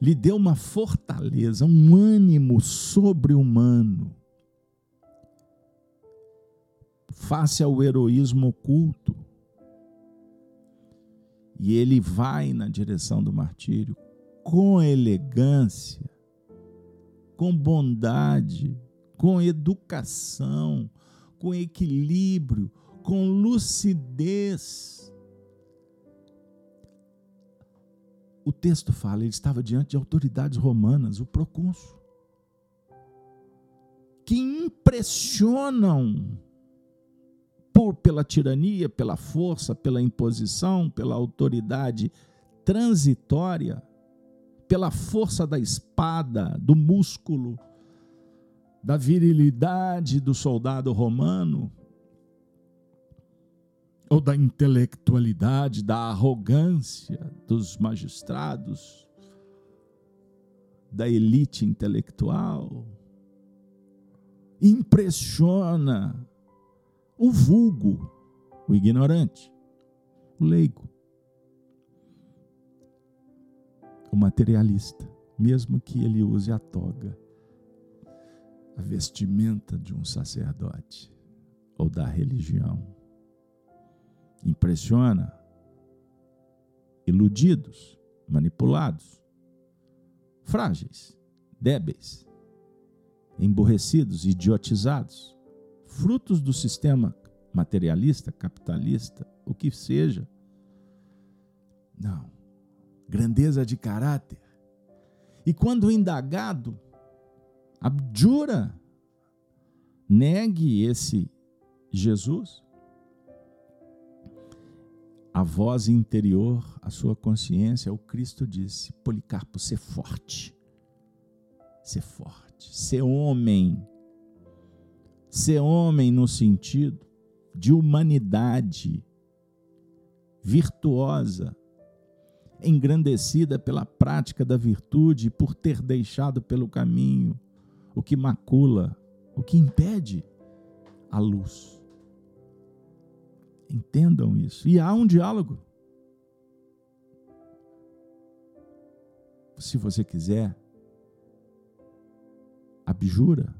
lhe deu uma fortaleza, um ânimo sobre-humano face ao heroísmo oculto. E ele vai na direção do martírio com elegância, com bondade, com educação, com equilíbrio, com lucidez o texto fala, ele estava diante de autoridades romanas, o procônsul, que impressionam por pela tirania, pela força, pela imposição, pela autoridade transitória, pela força da espada, do músculo, da virilidade do soldado romano, ou da intelectualidade, da arrogância dos magistrados, da elite intelectual. Impressiona o vulgo, o ignorante, o leigo, o materialista, mesmo que ele use a toga, a vestimenta de um sacerdote ou da religião impressiona iludidos, manipulados, frágeis, débeis, emborrecidos, idiotizados, frutos do sistema materialista, capitalista, o que seja. Não. Grandeza de caráter. E quando indagado, abjura, negue esse Jesus, a voz interior, a sua consciência, o Cristo disse: Policarpo, ser forte, ser forte, ser homem, ser homem no sentido de humanidade virtuosa, engrandecida pela prática da virtude, por ter deixado pelo caminho o que macula, o que impede a luz. Entendam isso. E há um diálogo. Se você quiser, abjura.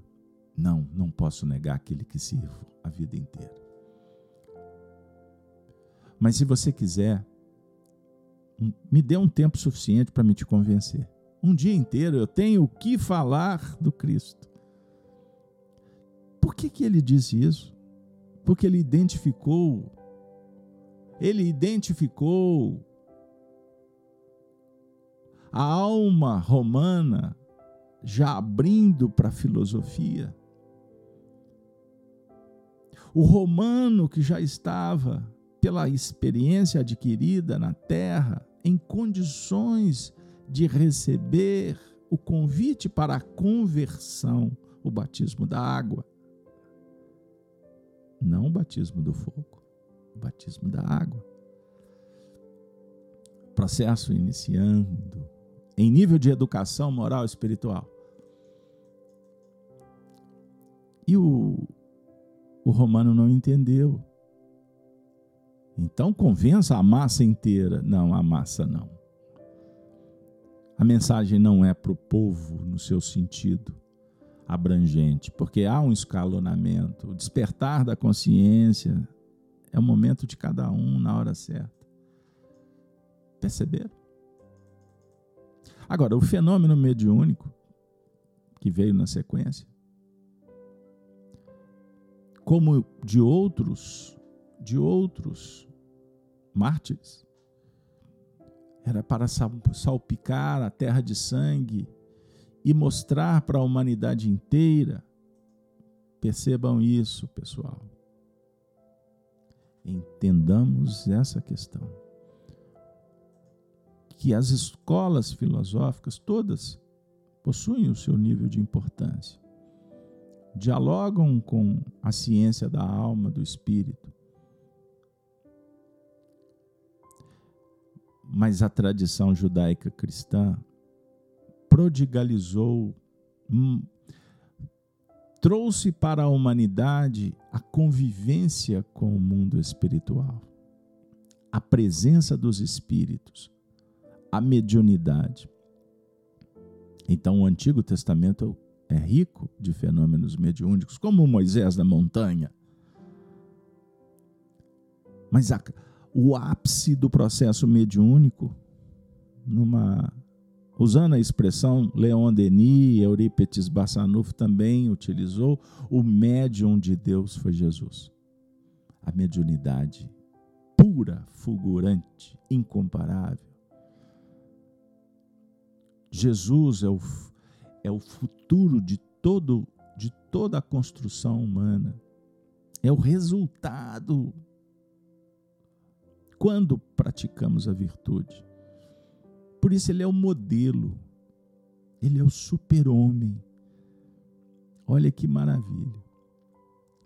Não, não posso negar aquele que sirvo a vida inteira. Mas se você quiser, me dê um tempo suficiente para me te convencer. Um dia inteiro eu tenho o que falar do Cristo. Por que, que ele disse isso? Porque ele identificou ele identificou a alma romana já abrindo para a filosofia. O romano que já estava, pela experiência adquirida na terra, em condições de receber o convite para a conversão, o batismo da água, não o batismo do fogo o batismo da água. Processo iniciando em nível de educação moral e espiritual. E o, o romano não entendeu. Então convença a massa inteira. Não, a massa não. A mensagem não é para o povo no seu sentido abrangente, porque há um escalonamento. O despertar da consciência é o momento de cada um na hora certa. Perceberam? Agora, o fenômeno mediúnico que veio na sequência, como de outros, de outros mártires. Era para salpicar a terra de sangue e mostrar para a humanidade inteira. Percebam isso, pessoal. Entendamos essa questão. Que as escolas filosóficas todas possuem o seu nível de importância. Dialogam com a ciência da alma, do espírito. Mas a tradição judaica cristã prodigalizou, hum, trouxe para a humanidade a convivência com o mundo espiritual, a presença dos espíritos, a mediunidade. Então, o Antigo Testamento é rico de fenômenos mediúnicos, como Moisés da montanha. Mas a, o ápice do processo mediúnico, numa, usando a expressão Leon Denis, Eurípides Bassanufo também utilizou, o médium de Deus foi Jesus. A mediunidade pura, fulgurante, incomparável Jesus é o, é o futuro de, todo, de toda a construção humana. É o resultado quando praticamos a virtude. Por isso, ele é o modelo, ele é o super-homem. Olha que maravilha.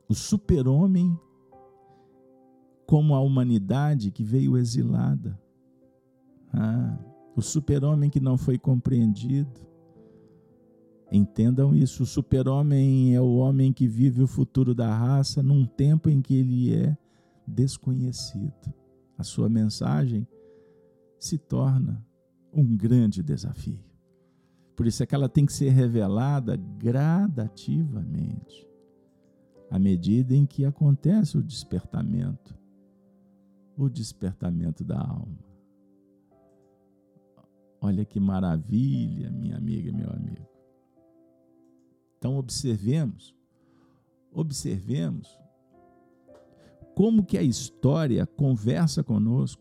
O super-homem, como a humanidade que veio exilada. Ah, o super-homem que não foi compreendido. Entendam isso: o super-homem é o homem que vive o futuro da raça num tempo em que ele é desconhecido. A sua mensagem se torna um grande desafio. Por isso é que ela tem que ser revelada gradativamente, à medida em que acontece o despertamento o despertamento da alma. Olha que maravilha, minha amiga e meu amigo. Então observemos, observemos como que a história conversa conosco.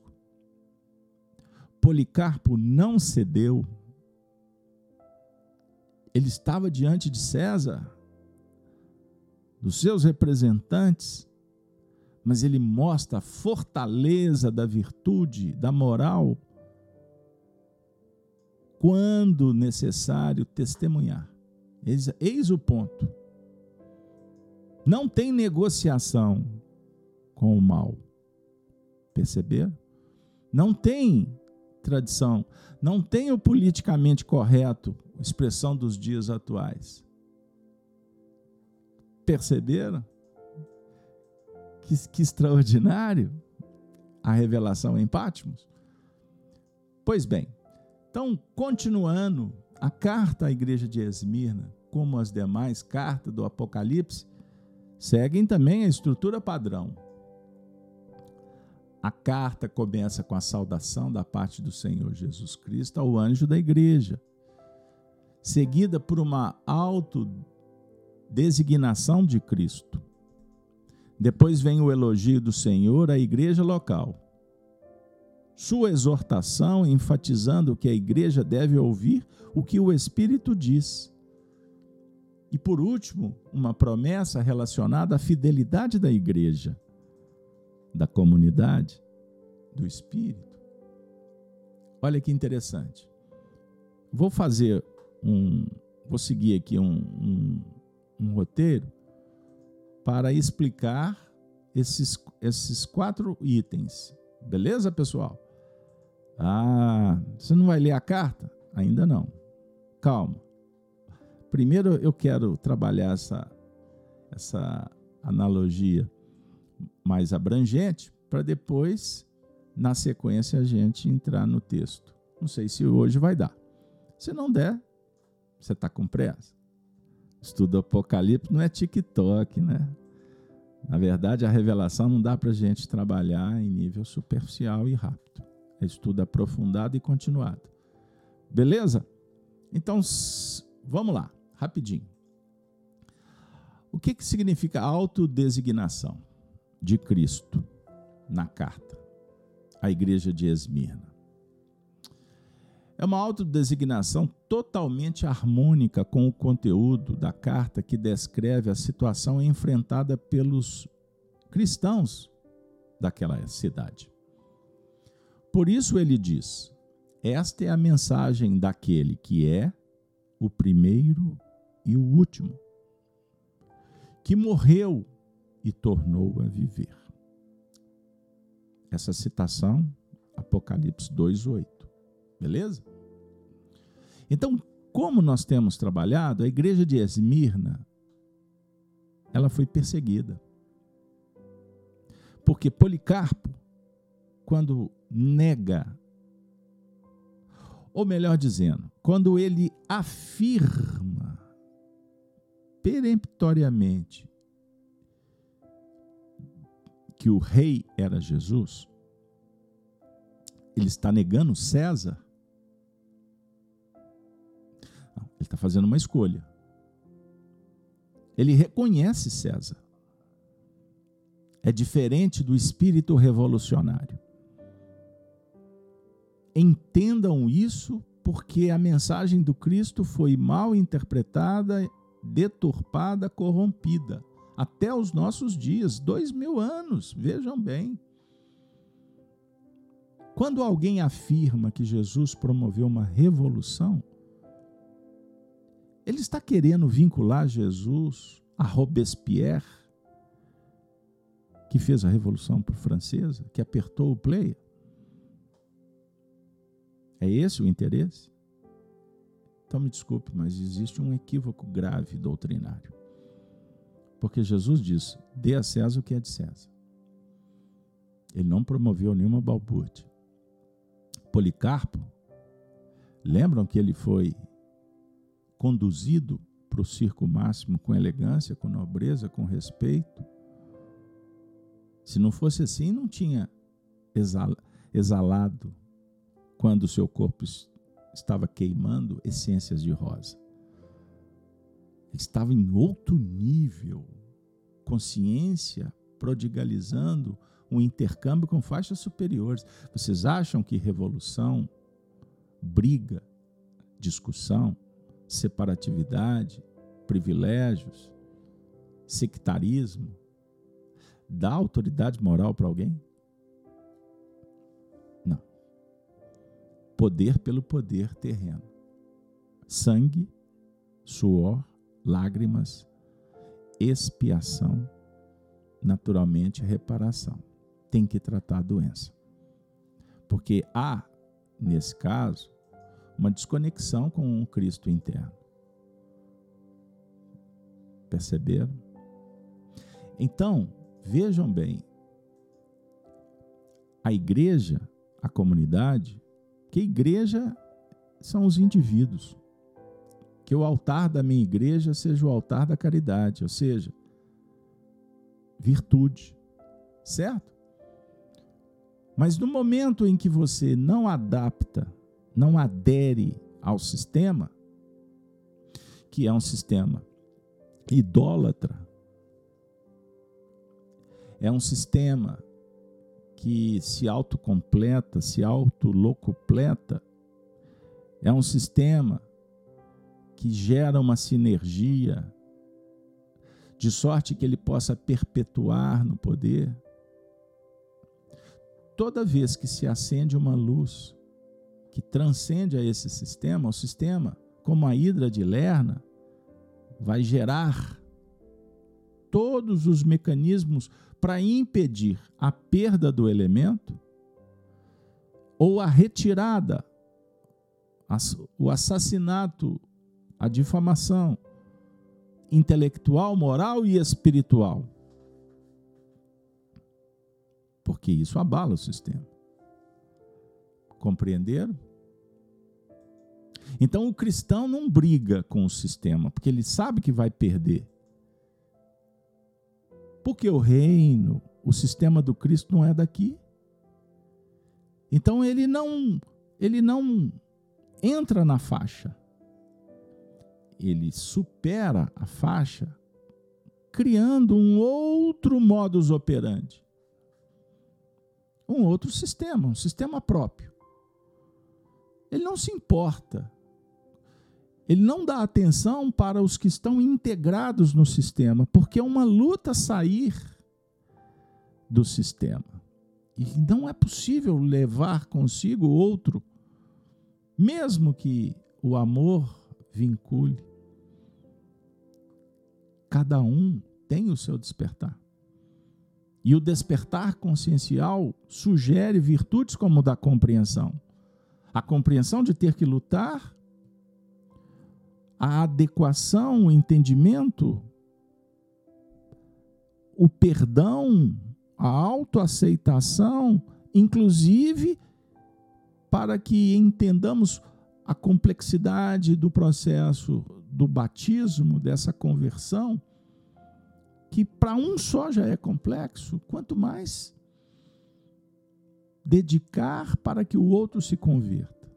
Policarpo não cedeu. Ele estava diante de César, dos seus representantes, mas ele mostra a fortaleza da virtude, da moral quando necessário, testemunhar. Eis, eis o ponto. Não tem negociação com o mal. Perceberam? Não tem tradição, não tem o politicamente correto, expressão dos dias atuais. Perceberam? Que, que extraordinário a revelação em Pátimos. Pois bem, então, continuando, a carta à igreja de Esmirna, como as demais cartas do Apocalipse, seguem também a estrutura padrão. A carta começa com a saudação da parte do Senhor Jesus Cristo ao anjo da igreja, seguida por uma autodesignação de Cristo. Depois vem o elogio do Senhor à igreja local sua exortação enfatizando que a igreja deve ouvir o que o Espírito diz. E por último, uma promessa relacionada à fidelidade da igreja, da comunidade, do Espírito. Olha que interessante. Vou fazer um, vou seguir aqui um, um, um roteiro para explicar esses, esses quatro itens. Beleza, pessoal? Ah, você não vai ler a carta? Ainda não. Calma. Primeiro eu quero trabalhar essa, essa analogia mais abrangente para depois, na sequência, a gente entrar no texto. Não sei se hoje vai dar. Se não der, você está com pressa. Estudo Apocalipse não é TikTok, né? Na verdade, a revelação não dá para a gente trabalhar em nível superficial e rápido. É estudo aprofundado e continuado. Beleza? Então, vamos lá, rapidinho. O que, que significa autodesignação de Cristo na carta à igreja de Esmirna? É uma autodesignação totalmente harmônica com o conteúdo da carta que descreve a situação enfrentada pelos cristãos daquela cidade. Por isso ele diz: Esta é a mensagem daquele que é o primeiro e o último, que morreu e tornou a viver. Essa citação, Apocalipse 2:8. Beleza? Então, como nós temos trabalhado, a igreja de Esmirna ela foi perseguida. Porque Policarpo, quando nega, ou melhor dizendo, quando ele afirma peremptoriamente que o rei era Jesus, ele está negando César. Ele está fazendo uma escolha. Ele reconhece César. É diferente do espírito revolucionário. Entendam isso porque a mensagem do Cristo foi mal interpretada, deturpada, corrompida até os nossos dias, dois mil anos, vejam bem. Quando alguém afirma que Jesus promoveu uma revolução, ele está querendo vincular Jesus a Robespierre, que fez a Revolução Francesa, que apertou o player? É esse o interesse? Então me desculpe, mas existe um equívoco grave doutrinário. Porque Jesus disse: dê a César o que é de César. Ele não promoveu nenhuma balbúrdia. Policarpo, lembram que ele foi conduzido para o circo máximo com elegância, com nobreza, com respeito? Se não fosse assim, não tinha exalado quando seu corpo estava queimando essências de rosa. Ele estava em outro nível, consciência prodigalizando um intercâmbio com faixas superiores. Vocês acham que revolução, briga, discussão, separatividade, privilégios, sectarismo, dá autoridade moral para alguém? Não. Poder pelo poder terreno. Sangue, suor, lágrimas, expiação, naturalmente reparação. Tem que tratar a doença. Porque há, nesse caso, uma desconexão com o Cristo interno. Perceberam? Então, vejam bem, a igreja, a comunidade, que igreja são os indivíduos que o altar da minha igreja seja o altar da caridade, ou seja, virtude, certo? Mas no momento em que você não adapta, não adere ao sistema, que é um sistema idólatra, é um sistema que se autocompleta, se autolocupleta, é um sistema que gera uma sinergia, de sorte que ele possa perpetuar no poder. Toda vez que se acende uma luz que transcende a esse sistema, o sistema, como a hidra de Lerna, vai gerar todos os mecanismos para impedir a perda do elemento ou a retirada, o assassinato a difamação intelectual, moral e espiritual. Porque isso abala o sistema. Compreenderam? Então o cristão não briga com o sistema, porque ele sabe que vai perder. Porque o reino, o sistema do Cristo não é daqui. Então ele não ele não entra na faixa ele supera a faixa criando um outro modus operandi. Um outro sistema, um sistema próprio. Ele não se importa. Ele não dá atenção para os que estão integrados no sistema, porque é uma luta sair do sistema. E não é possível levar consigo outro, mesmo que o amor vincule. Cada um tem o seu despertar. E o despertar consciencial sugere virtudes como o da compreensão. A compreensão de ter que lutar, a adequação, o entendimento, o perdão, a autoaceitação, inclusive para que entendamos a complexidade do processo do batismo, dessa conversão, que para um só já é complexo, quanto mais dedicar para que o outro se converta.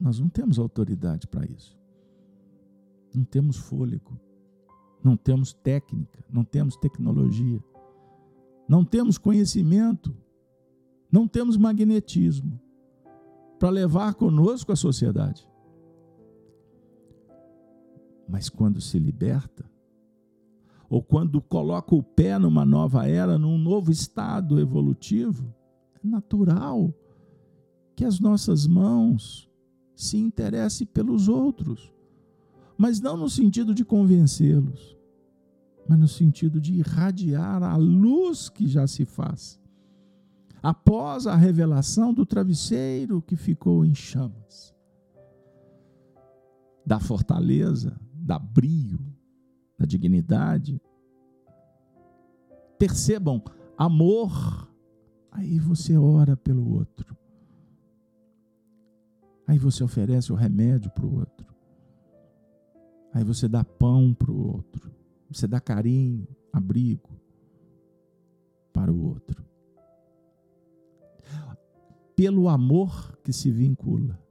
Nós não temos autoridade para isso. Não temos fôlego. Não temos técnica. Não temos tecnologia. Não temos conhecimento. Não temos magnetismo para levar conosco a sociedade. Mas quando se liberta, ou quando coloca o pé numa nova era, num novo estado evolutivo, é natural que as nossas mãos se interessem pelos outros, mas não no sentido de convencê-los, mas no sentido de irradiar a luz que já se faz. Após a revelação do travesseiro que ficou em chamas, da fortaleza, da brio, da dignidade. Percebam, amor, aí você ora pelo outro. Aí você oferece o remédio para o outro. Aí você dá pão para o outro. Você dá carinho, abrigo para o outro. Pelo amor que se vincula,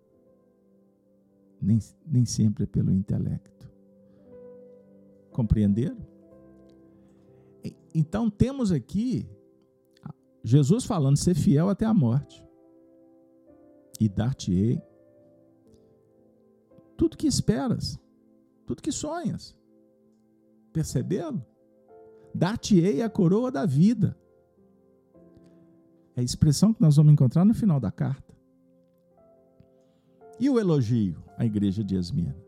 nem, nem sempre é pelo intelecto. Compreenderam? Então temos aqui Jesus falando ser fiel até a morte. E dar-te-ei tudo que esperas, tudo que sonhas. Percebê-lo? Dar-te-ei a coroa da vida. É a expressão que nós vamos encontrar no final da carta. E o elogio à igreja de Esmirna?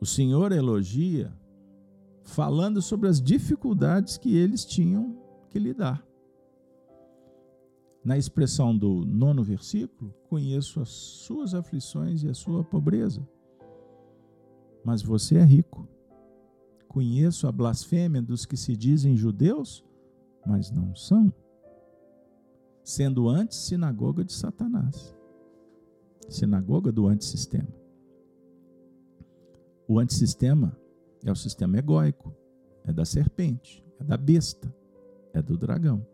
O Senhor elogia falando sobre as dificuldades que eles tinham que lidar. Na expressão do nono versículo, conheço as suas aflições e a sua pobreza, mas você é rico. Conheço a blasfêmia dos que se dizem judeus, mas não são, sendo antes sinagoga de Satanás, sinagoga do antissistema. O antissistema é o sistema egóico, é da serpente, é da besta, é do dragão.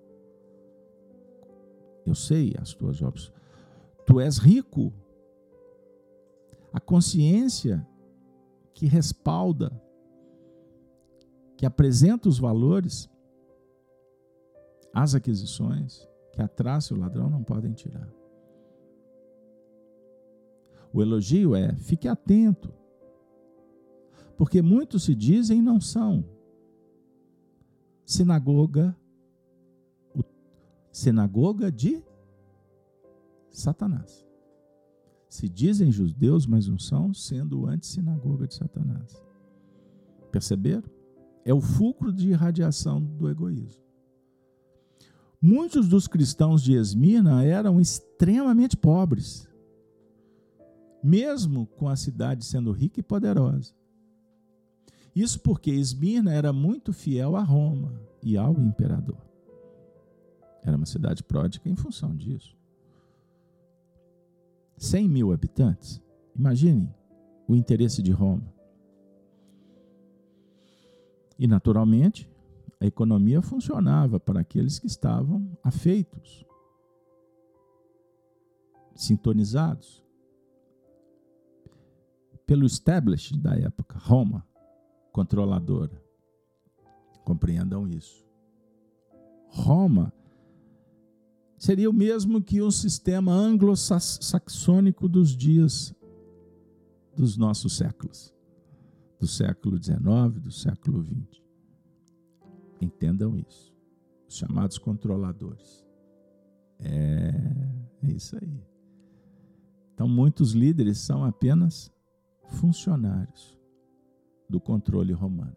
Eu sei as tuas obras. Tu és rico. A consciência que respalda, que apresenta os valores, as aquisições, que a traça e o ladrão não podem tirar. O elogio é: fique atento porque muitos se dizem não são. Sinagoga, sinagoga de Satanás. Se dizem judeus, mas não são, sendo anti-sinagoga de Satanás. Perceberam? É o fulcro de irradiação do egoísmo. Muitos dos cristãos de Esmirna eram extremamente pobres, mesmo com a cidade sendo rica e poderosa. Isso porque Esmirna era muito fiel a Roma e ao imperador. Era uma cidade pródiga em função disso. 100 mil habitantes. Imaginem o interesse de Roma. E, naturalmente, a economia funcionava para aqueles que estavam afeitos, sintonizados. pelo establishment da época, Roma, controladora. Compreendam isso. Roma seria o mesmo que um sistema anglo-saxônico dos dias dos nossos séculos, do século XIX, do século XX. Entendam isso. Os chamados controladores. É, é isso aí. Então, muitos líderes são apenas funcionários do controle romano.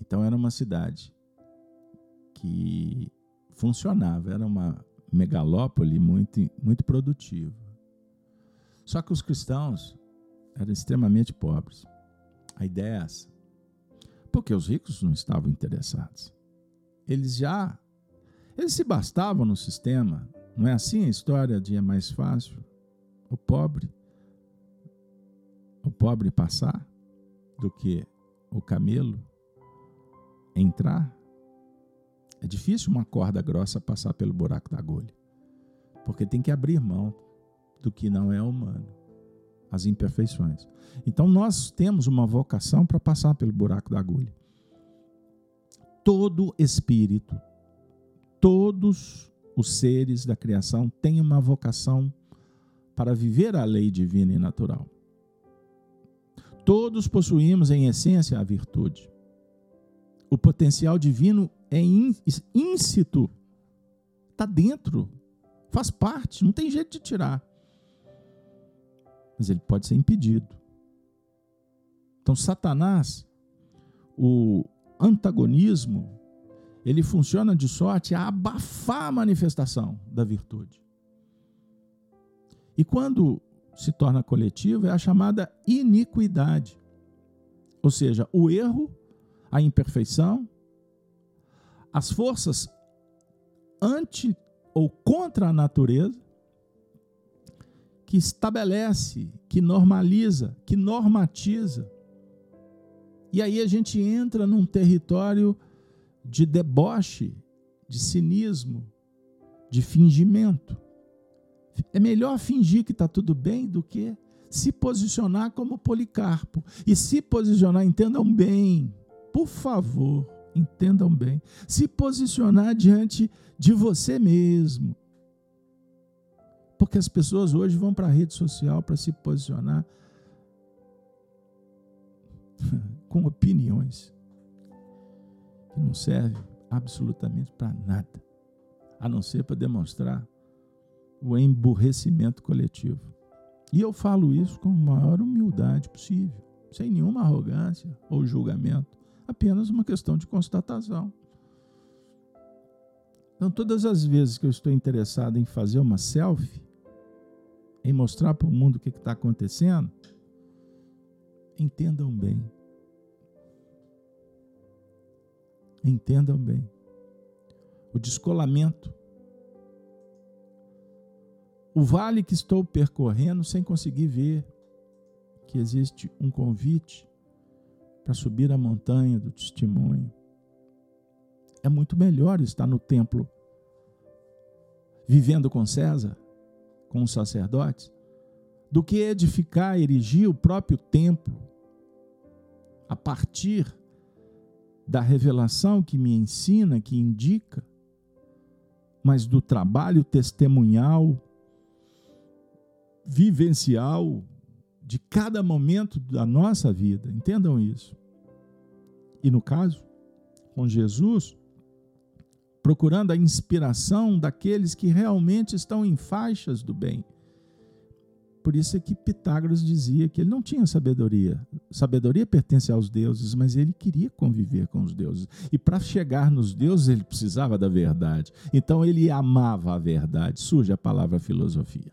Então, era uma cidade que funcionava, era uma megalópole muito, muito produtiva. Só que os cristãos eram extremamente pobres. A ideia é essa. Porque os ricos não estavam interessados. Eles já eles se bastavam no sistema. Não é assim a história de é mais fácil o pobre o pobre passar do que o camelo entrar? É difícil uma corda grossa passar pelo buraco da agulha, porque tem que abrir mão do que não é humano, as imperfeições. Então nós temos uma vocação para passar pelo buraco da agulha. Todo espírito, todos os seres da criação têm uma vocação para viver a lei divina e natural. Todos possuímos em essência a virtude. O potencial divino é íncito, está dentro, faz parte, não tem jeito de tirar. Mas ele pode ser impedido. Então, Satanás, o antagonismo, ele funciona de sorte a abafar a manifestação da virtude. E quando se torna coletivo é a chamada iniquidade. Ou seja, o erro, a imperfeição, as forças anti ou contra a natureza que estabelece, que normaliza, que normatiza. E aí a gente entra num território de deboche, de cinismo, de fingimento. É melhor fingir que está tudo bem do que se posicionar como Policarpo. E se posicionar, entendam bem, por favor, entendam bem. Se posicionar diante de você mesmo. Porque as pessoas hoje vão para a rede social para se posicionar com opiniões que não servem absolutamente para nada, a não ser para demonstrar o emburrecimento coletivo. E eu falo isso com a maior humildade possível, sem nenhuma arrogância ou julgamento, apenas uma questão de constatação. Então, todas as vezes que eu estou interessado em fazer uma selfie, em mostrar para o mundo o que está acontecendo, entendam bem. Entendam bem. O descolamento o vale que estou percorrendo sem conseguir ver que existe um convite para subir a montanha do testemunho. É muito melhor estar no templo, vivendo com César, com os sacerdotes, do que edificar, erigir o próprio templo a partir da revelação que me ensina, que indica, mas do trabalho testemunhal vivencial de cada momento da nossa vida. Entendam isso. E no caso, com Jesus, procurando a inspiração daqueles que realmente estão em faixas do bem. Por isso é que Pitágoras dizia que ele não tinha sabedoria. Sabedoria pertence aos deuses, mas ele queria conviver com os deuses. E para chegar nos deuses, ele precisava da verdade. Então ele amava a verdade. Surge a palavra filosofia.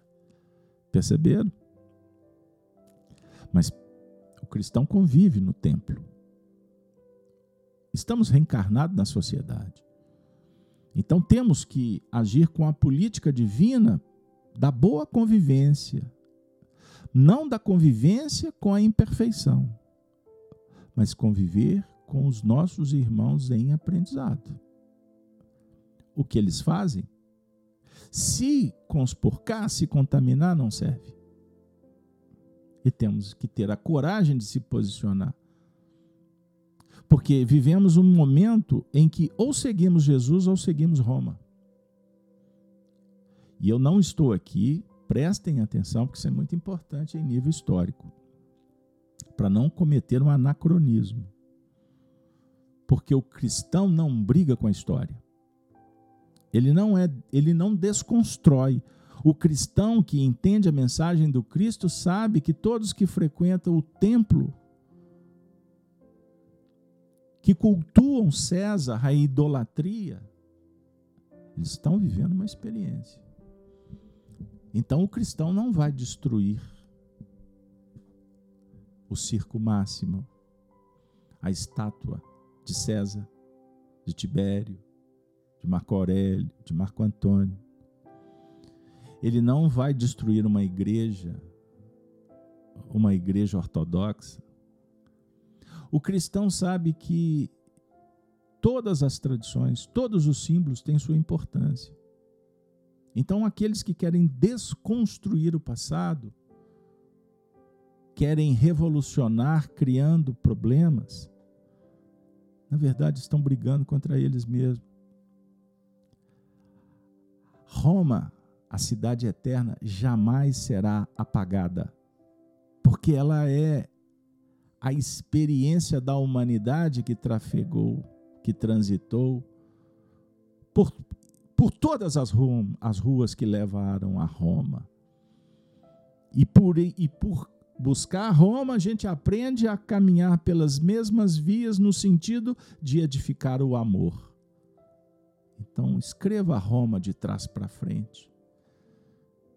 Perceberam? Mas o cristão convive no templo. Estamos reencarnados na sociedade. Então temos que agir com a política divina da boa convivência, não da convivência com a imperfeição, mas conviver com os nossos irmãos em aprendizado. O que eles fazem? Se conspurcar, se contaminar, não serve. E temos que ter a coragem de se posicionar. Porque vivemos um momento em que ou seguimos Jesus ou seguimos Roma. E eu não estou aqui, prestem atenção, porque isso é muito importante em nível histórico, para não cometer um anacronismo. Porque o cristão não briga com a história. Ele não é, ele não desconstrói. O cristão que entende a mensagem do Cristo sabe que todos que frequentam o templo que cultuam César, a idolatria, eles estão vivendo uma experiência. Então o cristão não vai destruir o circo máximo, a estátua de César, de Tibério, de Marco Aurélio, de Marco Antônio. Ele não vai destruir uma igreja, uma igreja ortodoxa, o cristão sabe que todas as tradições, todos os símbolos têm sua importância. Então, aqueles que querem desconstruir o passado, querem revolucionar criando problemas, na verdade estão brigando contra eles mesmos. Roma, a cidade eterna, jamais será apagada, porque ela é a experiência da humanidade que trafegou, que transitou por, por todas as, rum, as ruas que levaram a Roma. E por, e por buscar Roma, a gente aprende a caminhar pelas mesmas vias no sentido de edificar o amor. Então, escreva Roma de trás para frente,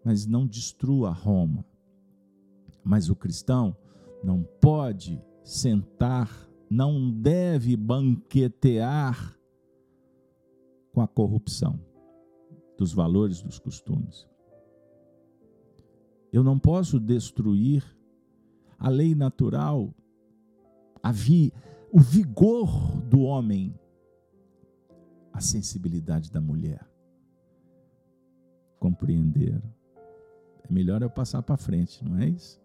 mas não destrua Roma. Mas o cristão não pode sentar, não deve banquetear com a corrupção dos valores, dos costumes. Eu não posso destruir a lei natural, a vi, o vigor do homem, a sensibilidade da mulher. Compreender. É melhor eu passar para frente, não é isso?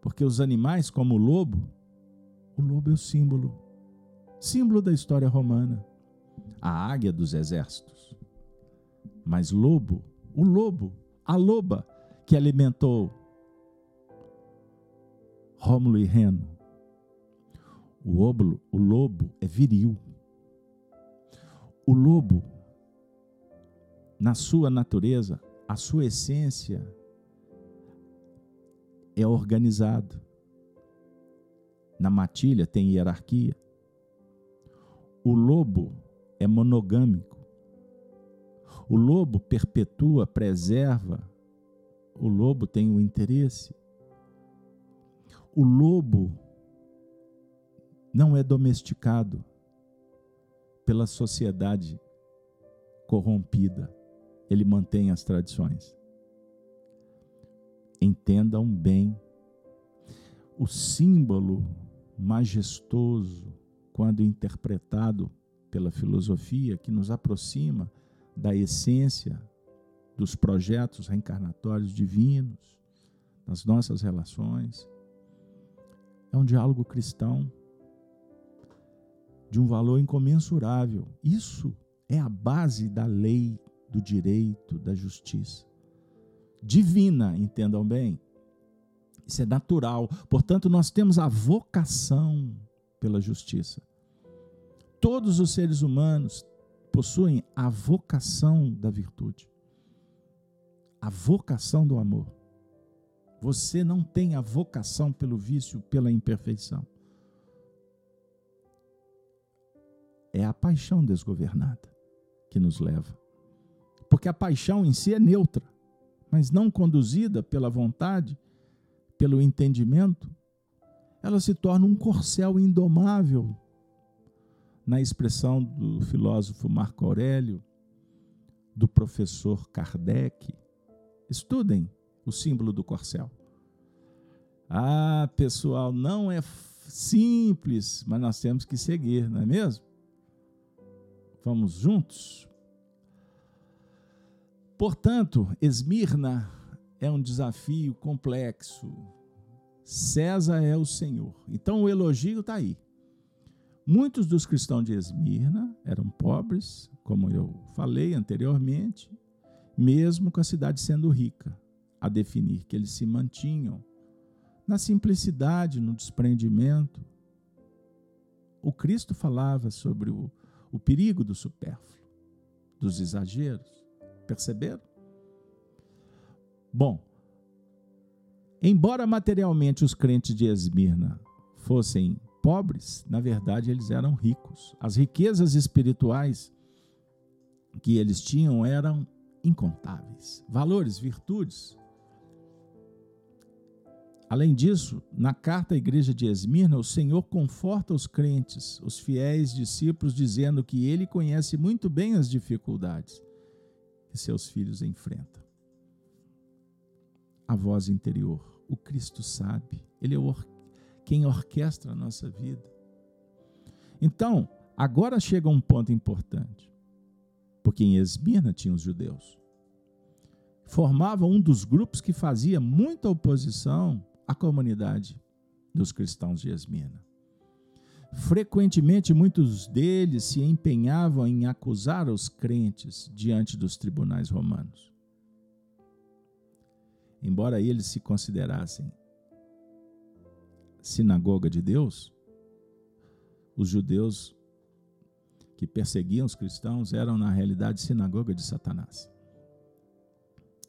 Porque os animais, como o lobo, o lobo é o símbolo, símbolo da história romana, a águia dos exércitos. Mas lobo, o lobo, a loba que alimentou Rômulo e Reno. O, óbulo, o lobo é viril. O lobo, na sua natureza, a sua essência, é organizado. Na matilha tem hierarquia. O lobo é monogâmico. O lobo perpetua, preserva. O lobo tem o interesse. O lobo não é domesticado pela sociedade corrompida. Ele mantém as tradições. Entendam bem. O símbolo majestoso, quando interpretado pela filosofia, que nos aproxima da essência dos projetos reencarnatórios divinos, das nossas relações, é um diálogo cristão de um valor incomensurável. Isso é a base da lei, do direito, da justiça divina, entendam bem. Isso é natural. Portanto, nós temos a vocação pela justiça. Todos os seres humanos possuem a vocação da virtude, a vocação do amor. Você não tem a vocação pelo vício, pela imperfeição. É a paixão desgovernada que nos leva. Porque a paixão em si é neutra mas não conduzida pela vontade, pelo entendimento, ela se torna um corcel indomável. Na expressão do filósofo Marco Aurélio, do professor Kardec, estudem o símbolo do corcel. Ah, pessoal, não é simples, mas nós temos que seguir, não é mesmo? Vamos juntos? Portanto, Esmirna é um desafio complexo, César é o Senhor. Então o elogio está aí. Muitos dos cristãos de Esmirna eram pobres, como eu falei anteriormente, mesmo com a cidade sendo rica, a definir que eles se mantinham na simplicidade, no desprendimento. O Cristo falava sobre o, o perigo do supérfluo, dos exageros. Perceberam? Bom, embora materialmente os crentes de Esmirna fossem pobres, na verdade eles eram ricos. As riquezas espirituais que eles tinham eram incontáveis. Valores, virtudes. Além disso, na carta à igreja de Esmirna, o Senhor conforta os crentes, os fiéis discípulos, dizendo que ele conhece muito bem as dificuldades que seus filhos enfrentam. A voz interior, o Cristo sabe, ele é quem orquestra a nossa vida. Então, agora chega um ponto importante, porque em Esmirna tinha os judeus. Formavam um dos grupos que fazia muita oposição à comunidade dos cristãos de Esmirna. Frequentemente, muitos deles se empenhavam em acusar os crentes diante dos tribunais romanos. Embora eles se considerassem sinagoga de Deus, os judeus que perseguiam os cristãos eram, na realidade, sinagoga de Satanás.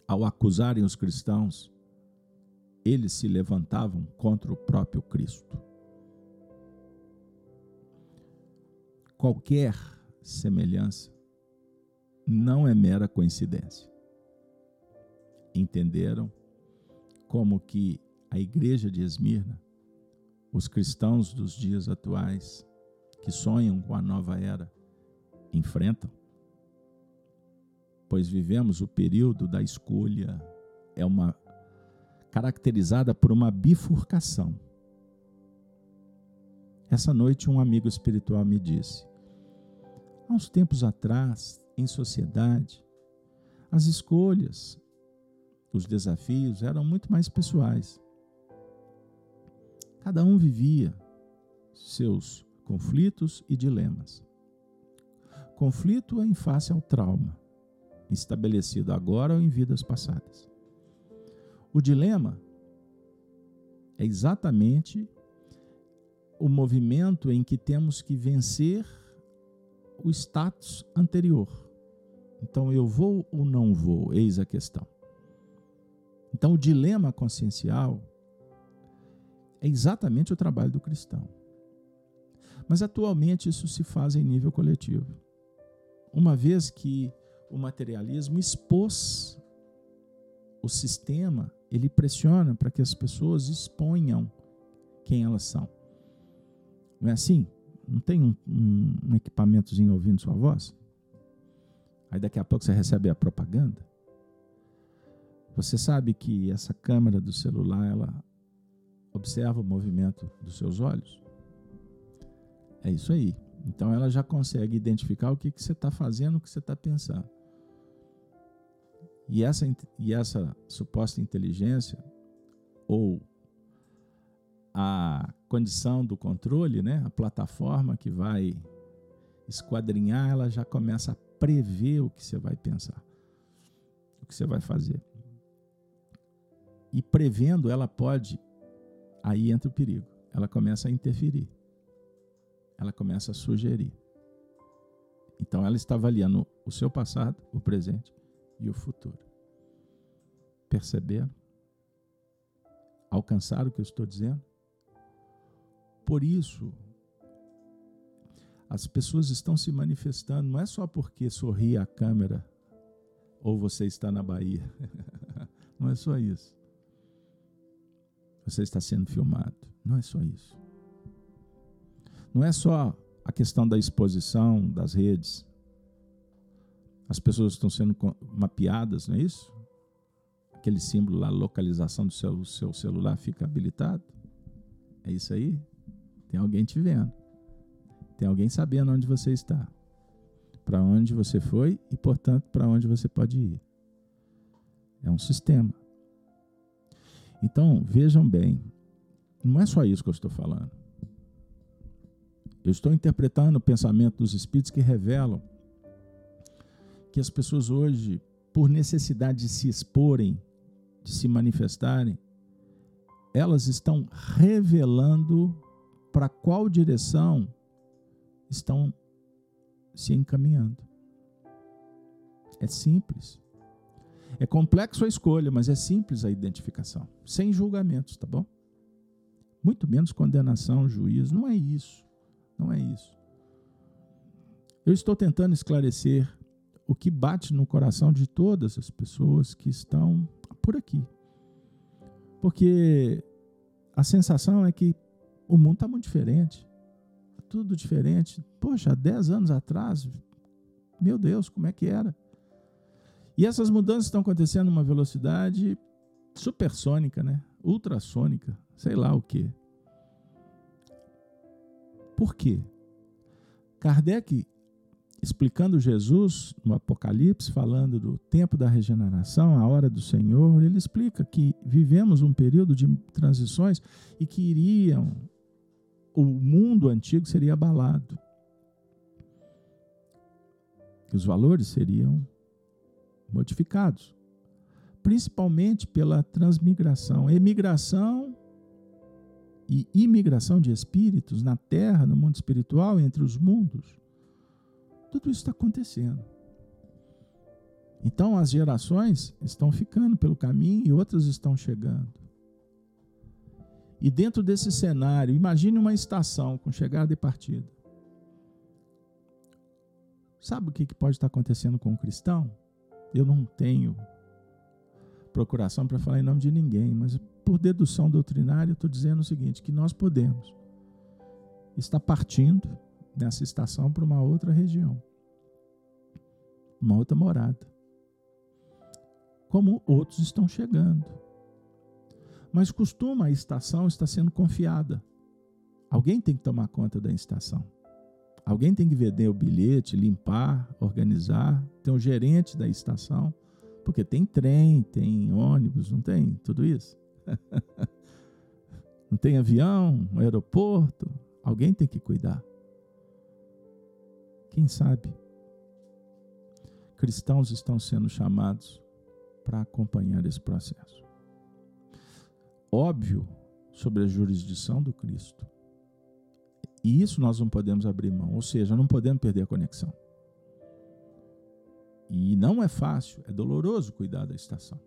Ao acusarem os cristãos, eles se levantavam contra o próprio Cristo. Qualquer semelhança não é mera coincidência. Entenderam como que a igreja de Esmirna, os cristãos dos dias atuais que sonham com a nova era, enfrentam? Pois vivemos o período da escolha, é uma caracterizada por uma bifurcação. Essa noite um amigo espiritual me disse: Há uns tempos atrás, em sociedade, as escolhas, os desafios eram muito mais pessoais. Cada um vivia seus conflitos e dilemas. Conflito em face ao trauma, estabelecido agora ou em vidas passadas. O dilema é exatamente o movimento em que temos que vencer o status anterior. Então, eu vou ou não vou? Eis a questão. Então, o dilema consciencial é exatamente o trabalho do cristão. Mas, atualmente, isso se faz em nível coletivo. Uma vez que o materialismo expôs o sistema, ele pressiona para que as pessoas exponham quem elas são. Não é assim? Não tem um, um, um equipamentozinho ouvindo sua voz? Aí daqui a pouco você recebe a propaganda. Você sabe que essa câmera do celular, ela observa o movimento dos seus olhos? É isso aí. Então ela já consegue identificar o que, que você está fazendo, o que você está pensando. E essa, e essa suposta inteligência, ou a condição do controle, né, a plataforma que vai esquadrinhar, ela já começa a prever o que você vai pensar, o que você vai fazer. E prevendo, ela pode, aí entra o perigo, ela começa a interferir, ela começa a sugerir. Então ela está avaliando o seu passado, o presente e o futuro. Perceberam? Alcançaram o que eu estou dizendo? Por isso, as pessoas estão se manifestando, não é só porque sorri a câmera ou você está na Bahia. Não é só isso. Você está sendo filmado. Não é só isso. Não é só a questão da exposição das redes. As pessoas estão sendo mapeadas, não é isso? Aquele símbolo lá, localização do seu, seu celular fica habilitado. É isso aí? Tem alguém te vendo. Tem alguém sabendo onde você está. Para onde você foi e, portanto, para onde você pode ir. É um sistema. Então, vejam bem Não é só isso que eu estou falando. Eu estou interpretando o pensamento dos espíritos que revelam que as pessoas hoje, por necessidade de se exporem, de se manifestarem, elas estão revelando para qual direção estão se encaminhando. É simples. É complexo a escolha, mas é simples a identificação, sem julgamentos, tá bom? Muito menos condenação, juízo, não é isso. Não é isso. Eu estou tentando esclarecer o que bate no coração de todas as pessoas que estão por aqui. Porque a sensação é que o mundo está muito diferente. Tudo diferente. Poxa, há 10 anos atrás, meu Deus, como é que era? E essas mudanças estão acontecendo numa velocidade supersônica, né? Ultrassônica, sei lá o quê. Por quê? Kardec, explicando Jesus no Apocalipse, falando do tempo da regeneração, a hora do Senhor, ele explica que vivemos um período de transições e que iriam, o mundo antigo seria abalado. Que os valores seriam modificados, principalmente pela transmigração. Emigração e imigração de espíritos na terra, no mundo espiritual, entre os mundos. Tudo isso está acontecendo. Então as gerações estão ficando pelo caminho e outras estão chegando. E dentro desse cenário, imagine uma estação com chegada e partida. Sabe o que pode estar acontecendo com o cristão? Eu não tenho procuração para falar em nome de ninguém, mas por dedução doutrinária, eu estou dizendo o seguinte: que nós podemos estar partindo nessa estação para uma outra região, uma outra morada, como outros estão chegando. Mas costuma a estação estar sendo confiada. Alguém tem que tomar conta da estação. Alguém tem que vender o bilhete, limpar, organizar. Tem o gerente da estação, porque tem trem, tem ônibus, não tem tudo isso. Não tem avião, aeroporto, alguém tem que cuidar. Quem sabe? Cristãos estão sendo chamados para acompanhar esse processo. Óbvio sobre a jurisdição do Cristo. E isso nós não podemos abrir mão, ou seja, não podemos perder a conexão. E não é fácil, é doloroso cuidar da estação.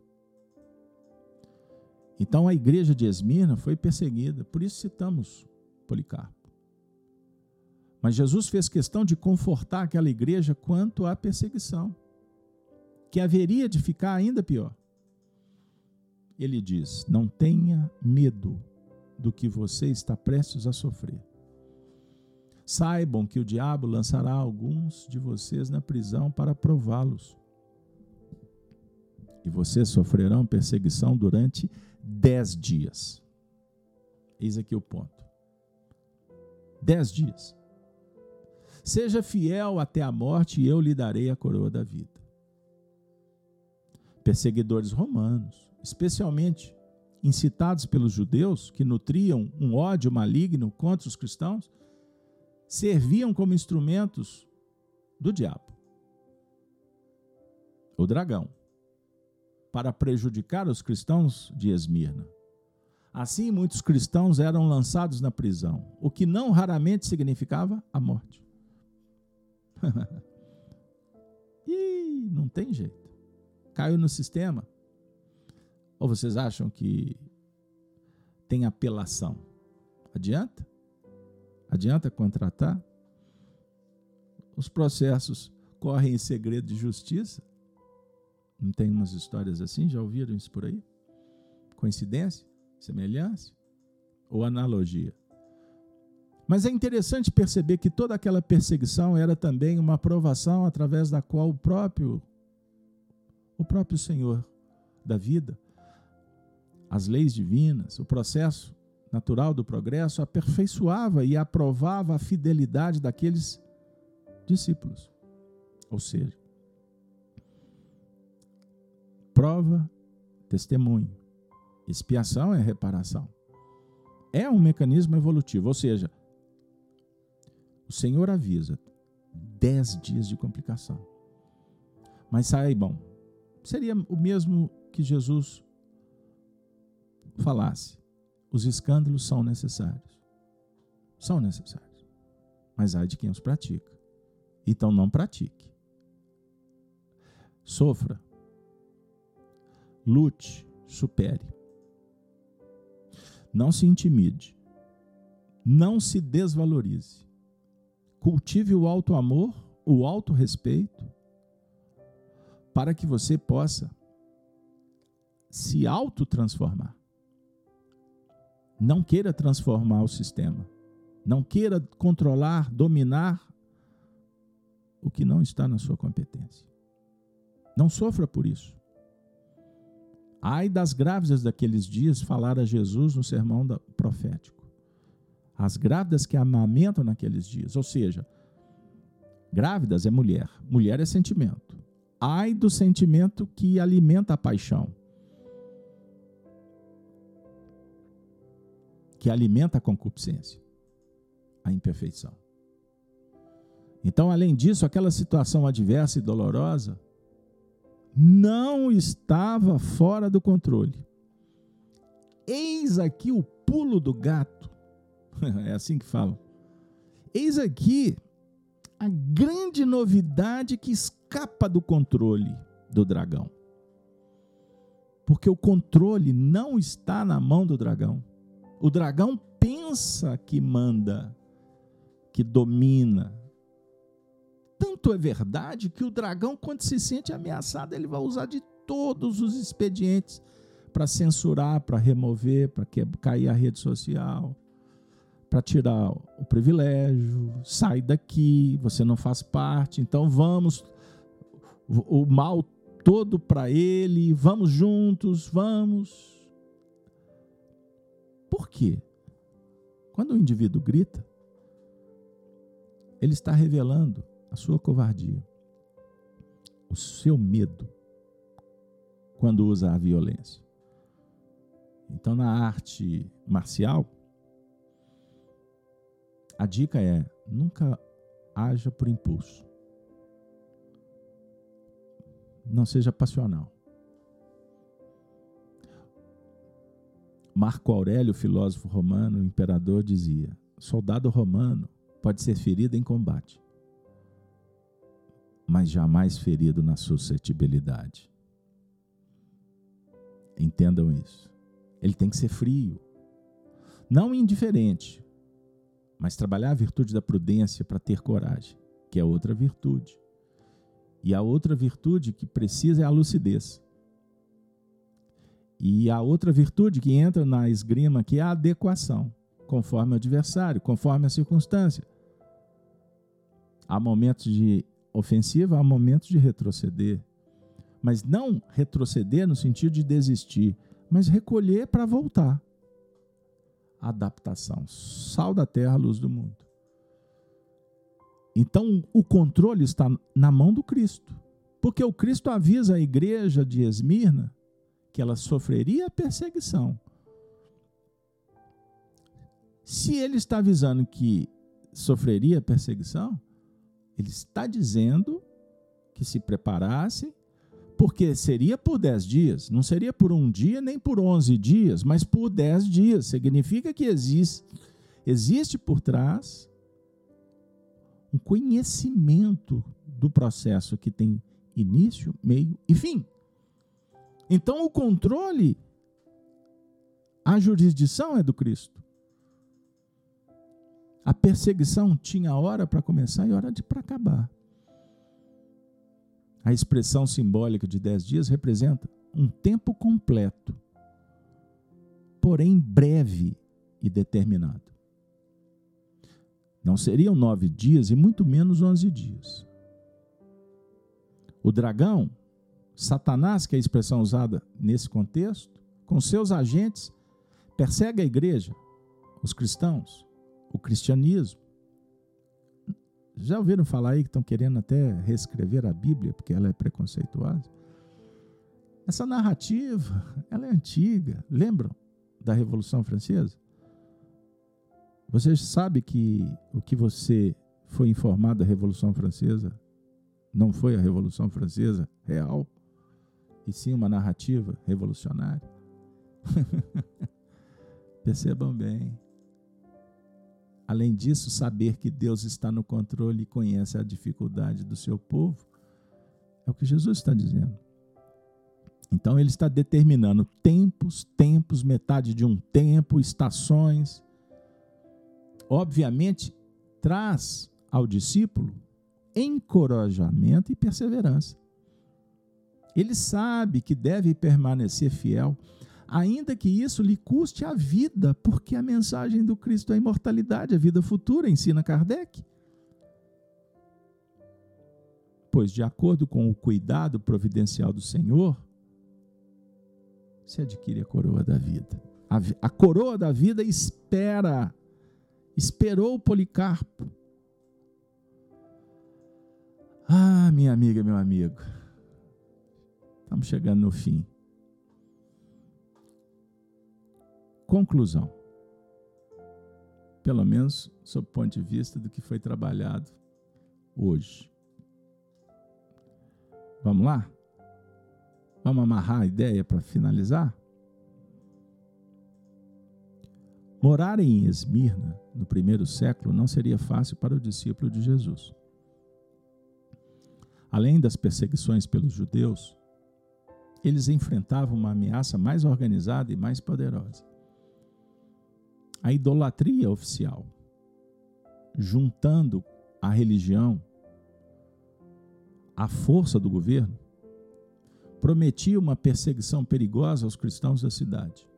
Então a igreja de Esmirna foi perseguida, por isso citamos Policarpo. Mas Jesus fez questão de confortar aquela igreja quanto à perseguição, que haveria de ficar ainda pior. Ele diz: Não tenha medo do que você está prestes a sofrer. Saibam que o diabo lançará alguns de vocês na prisão para prová-los. E vocês sofrerão perseguição durante dez dias. Eis aqui o ponto. Dez dias. Seja fiel até a morte e eu lhe darei a coroa da vida. Perseguidores romanos, especialmente incitados pelos judeus que nutriam um ódio maligno contra os cristãos, serviam como instrumentos do diabo, o dragão para prejudicar os cristãos de Esmirna. Assim, muitos cristãos eram lançados na prisão, o que não raramente significava a morte. e não tem jeito. Caiu no sistema. Ou vocês acham que tem apelação? Adianta? Adianta contratar? Os processos correm em segredo de justiça? Não tem umas histórias assim? Já ouviram isso por aí? Coincidência? Semelhança? Ou analogia? Mas é interessante perceber que toda aquela perseguição era também uma provação através da qual o próprio o próprio Senhor da vida, as leis divinas, o processo natural do progresso aperfeiçoava e aprovava a fidelidade daqueles discípulos. Ou seja, prova, testemunho. Expiação é reparação. é um mecanismo evolutivo, ou seja, o Senhor avisa dez dias de complicação. Mas saibam, seria o mesmo que Jesus falasse: os escândalos são necessários. São necessários. Mas há de quem os pratica. Então não pratique. Sofra. Lute, supere. Não se intimide. Não se desvalorize. Cultive o alto amor, o alto respeito, para que você possa se autotransformar. Não queira transformar o sistema. Não queira controlar, dominar o que não está na sua competência. Não sofra por isso. Ai das grávidas daqueles dias, falara Jesus no sermão profético. As grávidas que amamentam naqueles dias, ou seja, grávidas é mulher, mulher é sentimento. Ai do sentimento que alimenta a paixão, que alimenta a concupiscência, a imperfeição. Então, além disso, aquela situação adversa e dolorosa não estava fora do controle. Eis aqui o pulo do gato. é assim que falam. Eis aqui a grande novidade que escapa do controle do dragão. Porque o controle não está na mão do dragão. O dragão pensa que manda, que domina, tanto é verdade que o dragão, quando se sente ameaçado, ele vai usar de todos os expedientes para censurar, para remover, para cair a rede social, para tirar o privilégio, sai daqui, você não faz parte, então vamos o mal todo para ele, vamos juntos, vamos. Por quê? Quando o indivíduo grita, ele está revelando a sua covardia, o seu medo quando usa a violência. Então, na arte marcial, a dica é: nunca haja por impulso. Não seja passional. Marco Aurélio, filósofo romano, imperador, dizia: soldado romano pode ser ferido em combate, mas jamais ferido na suscetibilidade. Entendam isso. Ele tem que ser frio, não indiferente, mas trabalhar a virtude da prudência para ter coragem, que é outra virtude. E a outra virtude que precisa é a lucidez. E a outra virtude que entra na esgrima que é a adequação, conforme o adversário, conforme a circunstância. Há momentos de ofensiva, há momentos de retroceder. Mas não retroceder no sentido de desistir, mas recolher para voltar. Adaptação. Sal da terra, luz do mundo. Então, o controle está na mão do Cristo. Porque o Cristo avisa a igreja de Esmirna que ela sofreria perseguição. Se ele está avisando que sofreria perseguição, ele está dizendo que se preparasse, porque seria por dez dias, não seria por um dia nem por onze dias, mas por dez dias. Significa que existe, existe por trás um conhecimento do processo que tem início, meio e fim. Então o controle, a jurisdição é do Cristo. A perseguição tinha hora para começar e hora para acabar. A expressão simbólica de dez dias representa um tempo completo, porém breve e determinado. Não seriam nove dias e muito menos onze dias. O dragão, Satanás, que é a expressão usada nesse contexto, com seus agentes, persegue a igreja, os cristãos, o cristianismo. Já ouviram falar aí que estão querendo até reescrever a Bíblia porque ela é preconceituosa? Essa narrativa, ela é antiga. Lembram da Revolução Francesa? Você sabe que o que você foi informado da Revolução Francesa não foi a Revolução Francesa real, e sim uma narrativa revolucionária? Percebam bem. Além disso, saber que Deus está no controle e conhece a dificuldade do seu povo, é o que Jesus está dizendo. Então, ele está determinando tempos, tempos, metade de um tempo, estações. Obviamente, traz ao discípulo encorajamento e perseverança. Ele sabe que deve permanecer fiel ainda que isso lhe custe a vida, porque a mensagem do Cristo é a imortalidade, a vida futura, ensina Kardec. Pois, de acordo com o cuidado providencial do Senhor, se adquire a coroa da vida. A, a coroa da vida espera, esperou Policarpo. Ah, minha amiga, meu amigo, estamos chegando no fim. Conclusão. Pelo menos sob o ponto de vista do que foi trabalhado hoje. Vamos lá? Vamos amarrar a ideia para finalizar? Morar em Esmirna, no primeiro século, não seria fácil para o discípulo de Jesus. Além das perseguições pelos judeus, eles enfrentavam uma ameaça mais organizada e mais poderosa a idolatria oficial, juntando a religião à força do governo, prometia uma perseguição perigosa aos cristãos da cidade,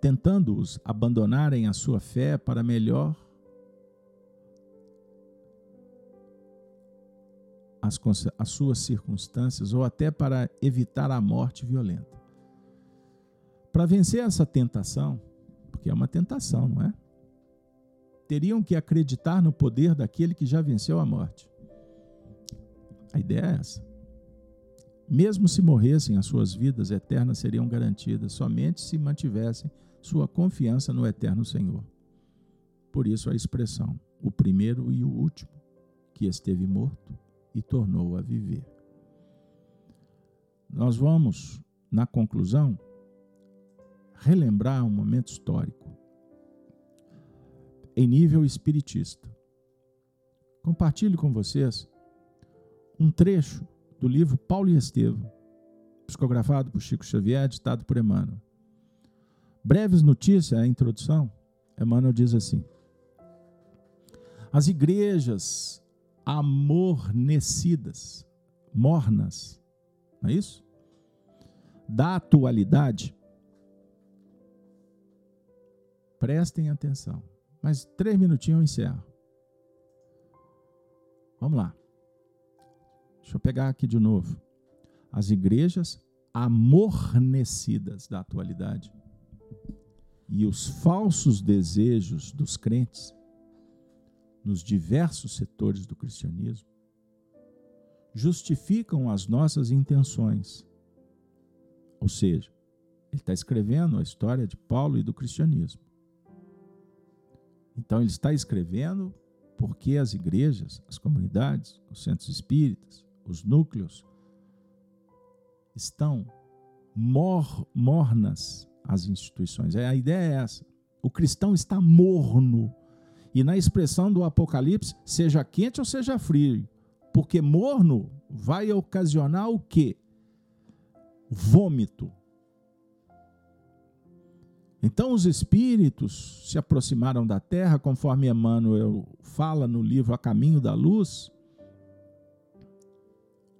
tentando-os abandonarem a sua fé para melhor as, as suas circunstâncias ou até para evitar a morte violenta. Para vencer essa tentação, porque é uma tentação, não é? Teriam que acreditar no poder daquele que já venceu a morte. A ideia é essa. Mesmo se morressem, as suas vidas eternas seriam garantidas somente se mantivessem sua confiança no eterno Senhor. Por isso a expressão, o primeiro e o último, que esteve morto e tornou a viver. Nós vamos, na conclusão, relembrar um momento histórico em nível espiritista. Compartilho com vocês um trecho do livro Paulo e Estevam, psicografado por Chico Xavier, ditado por Emmanuel. Breves notícias, a introdução, Emmanuel diz assim: As igrejas amornecidas, mornas, não é isso? Da atualidade, Prestem atenção. Mais três minutinhos eu encerro. Vamos lá. Deixa eu pegar aqui de novo. As igrejas amornecidas da atualidade e os falsos desejos dos crentes nos diversos setores do cristianismo justificam as nossas intenções. Ou seja, ele está escrevendo a história de Paulo e do cristianismo. Então ele está escrevendo porque as igrejas, as comunidades, os centros espíritas, os núcleos estão mor mornas as instituições. A ideia é essa. O cristão está morno. E na expressão do Apocalipse, seja quente ou seja frio, porque morno vai ocasionar o quê? Vômito. Então os espíritos se aproximaram da terra, conforme Emmanuel fala no livro A Caminho da Luz.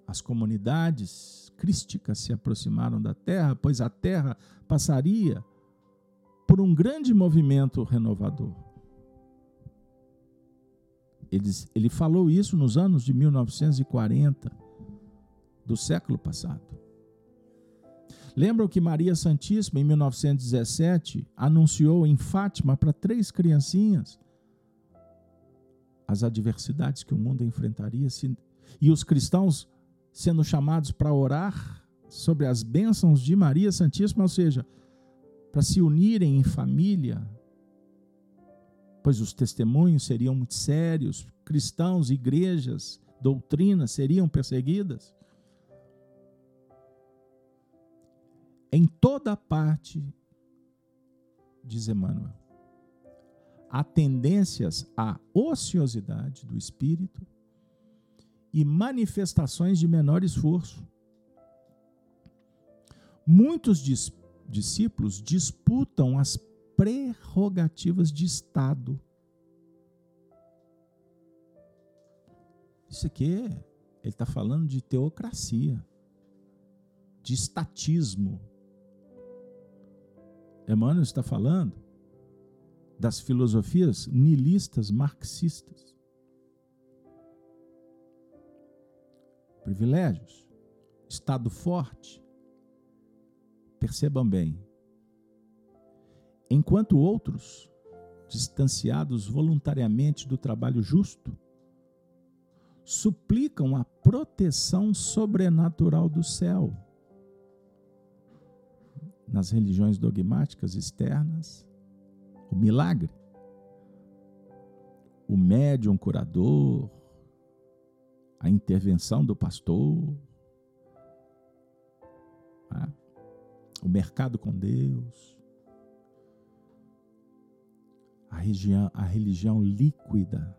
As comunidades crísticas se aproximaram da terra, pois a terra passaria por um grande movimento renovador. Ele, ele falou isso nos anos de 1940 do século passado. Lembram que Maria Santíssima, em 1917, anunciou em Fátima para três criancinhas as adversidades que o mundo enfrentaria e os cristãos sendo chamados para orar sobre as bênçãos de Maria Santíssima, ou seja, para se unirem em família pois os testemunhos seriam muito sérios, cristãos, igrejas, doutrinas seriam perseguidas. Em toda parte, diz Emmanuel, há tendências à ociosidade do espírito e manifestações de menor esforço. Muitos discípulos disputam as prerrogativas de Estado. Isso aqui, ele está falando de teocracia, de estatismo. Emmanuel está falando das filosofias nihilistas marxistas. Privilégios, Estado forte. Percebam bem, enquanto outros, distanciados voluntariamente do trabalho justo, suplicam a proteção sobrenatural do céu. Nas religiões dogmáticas externas, o milagre, o médium curador, a intervenção do pastor, né? o mercado com Deus, a religião, a religião líquida,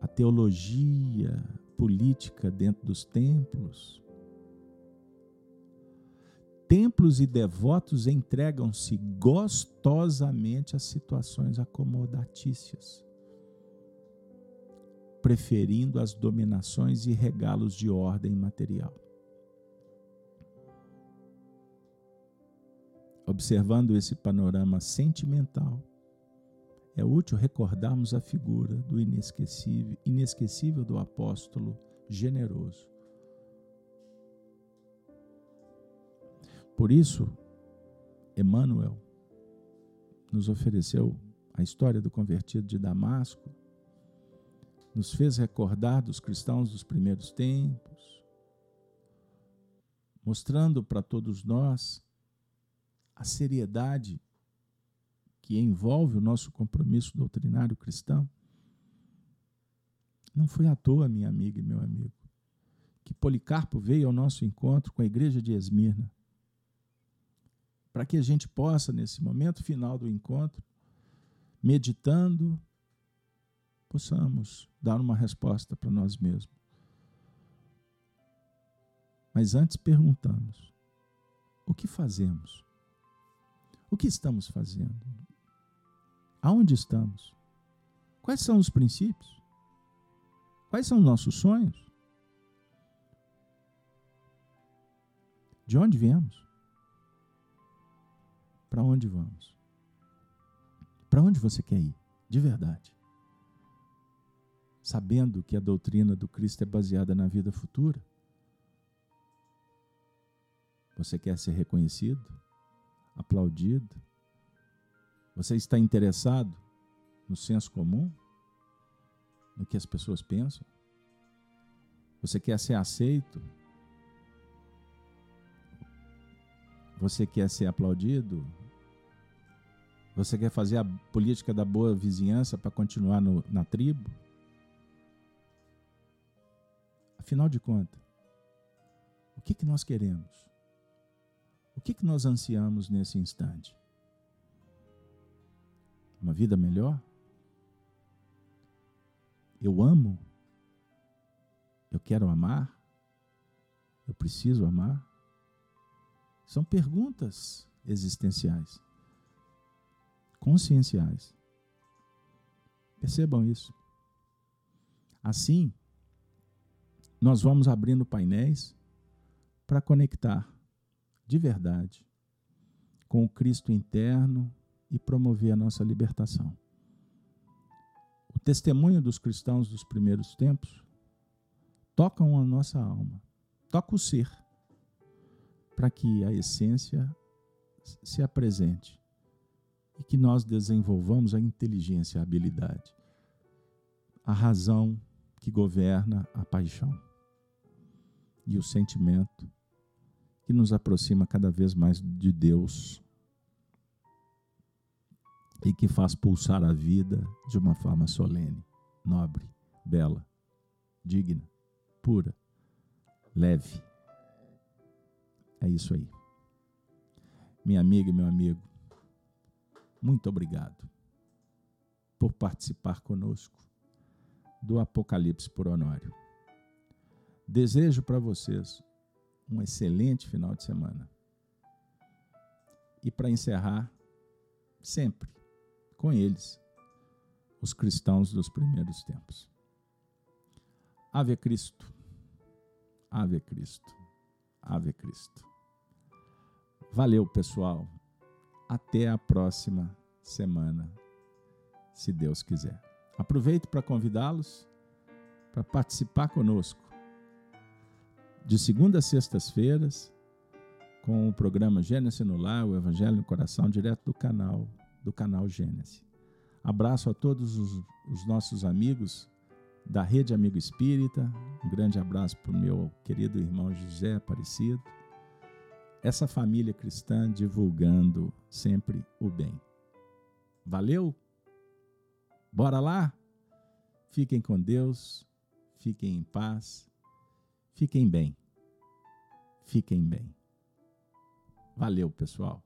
a teologia política dentro dos templos. Templos e devotos entregam-se gostosamente a situações acomodatícias, preferindo as dominações e regalos de ordem material. Observando esse panorama sentimental, é útil recordarmos a figura do inesquecível, inesquecível do apóstolo generoso. Por isso, Emmanuel nos ofereceu a história do convertido de Damasco, nos fez recordar dos cristãos dos primeiros tempos, mostrando para todos nós a seriedade que envolve o nosso compromisso doutrinário cristão, não foi à toa, minha amiga e meu amigo, que Policarpo veio ao nosso encontro com a igreja de Esmirna, para que a gente possa, nesse momento final do encontro, meditando, possamos dar uma resposta para nós mesmos. Mas antes perguntamos: o que fazemos? O que estamos fazendo? Aonde estamos? Quais são os princípios? Quais são nossos sonhos? De onde viemos? Para onde vamos? Para onde você quer ir? De verdade. Sabendo que a doutrina do Cristo é baseada na vida futura? Você quer ser reconhecido? aplaudido? Você está interessado no senso comum? No que as pessoas pensam? Você quer ser aceito? Você quer ser aplaudido? Você quer fazer a política da boa vizinhança para continuar no, na tribo? Afinal de contas, o que, que nós queremos? O que, que nós ansiamos nesse instante? Uma vida melhor? Eu amo? Eu quero amar? Eu preciso amar? São perguntas existenciais, conscienciais. Percebam isso. Assim, nós vamos abrindo painéis para conectar de verdade com o Cristo interno e promover a nossa libertação. O testemunho dos cristãos dos primeiros tempos tocam a nossa alma, toca o ser, para que a essência se apresente e que nós desenvolvamos a inteligência, a habilidade, a razão que governa a paixão e o sentimento que nos aproxima cada vez mais de Deus. e que faz pulsar a vida de uma forma solene, nobre, bela, digna, pura, leve. É isso aí. Minha amiga e meu amigo, muito obrigado por participar conosco do Apocalipse por Honório. Desejo para vocês um excelente final de semana. E para encerrar, sempre com eles, os cristãos dos primeiros tempos. Ave Cristo, Ave Cristo, Ave Cristo. Valeu, pessoal. Até a próxima semana, se Deus quiser. Aproveito para convidá-los para participar conosco de segunda a sextas-feiras com o programa Gênesis no Lar, o Evangelho no Coração, direto do canal, do canal Gênesis. Abraço a todos os, os nossos amigos da Rede Amigo Espírita. Um grande abraço para o meu querido irmão José Aparecido. Essa família cristã divulgando sempre o bem. Valeu? Bora lá? Fiquem com Deus, fiquem em paz, fiquem bem. Fiquem bem. Valeu, pessoal.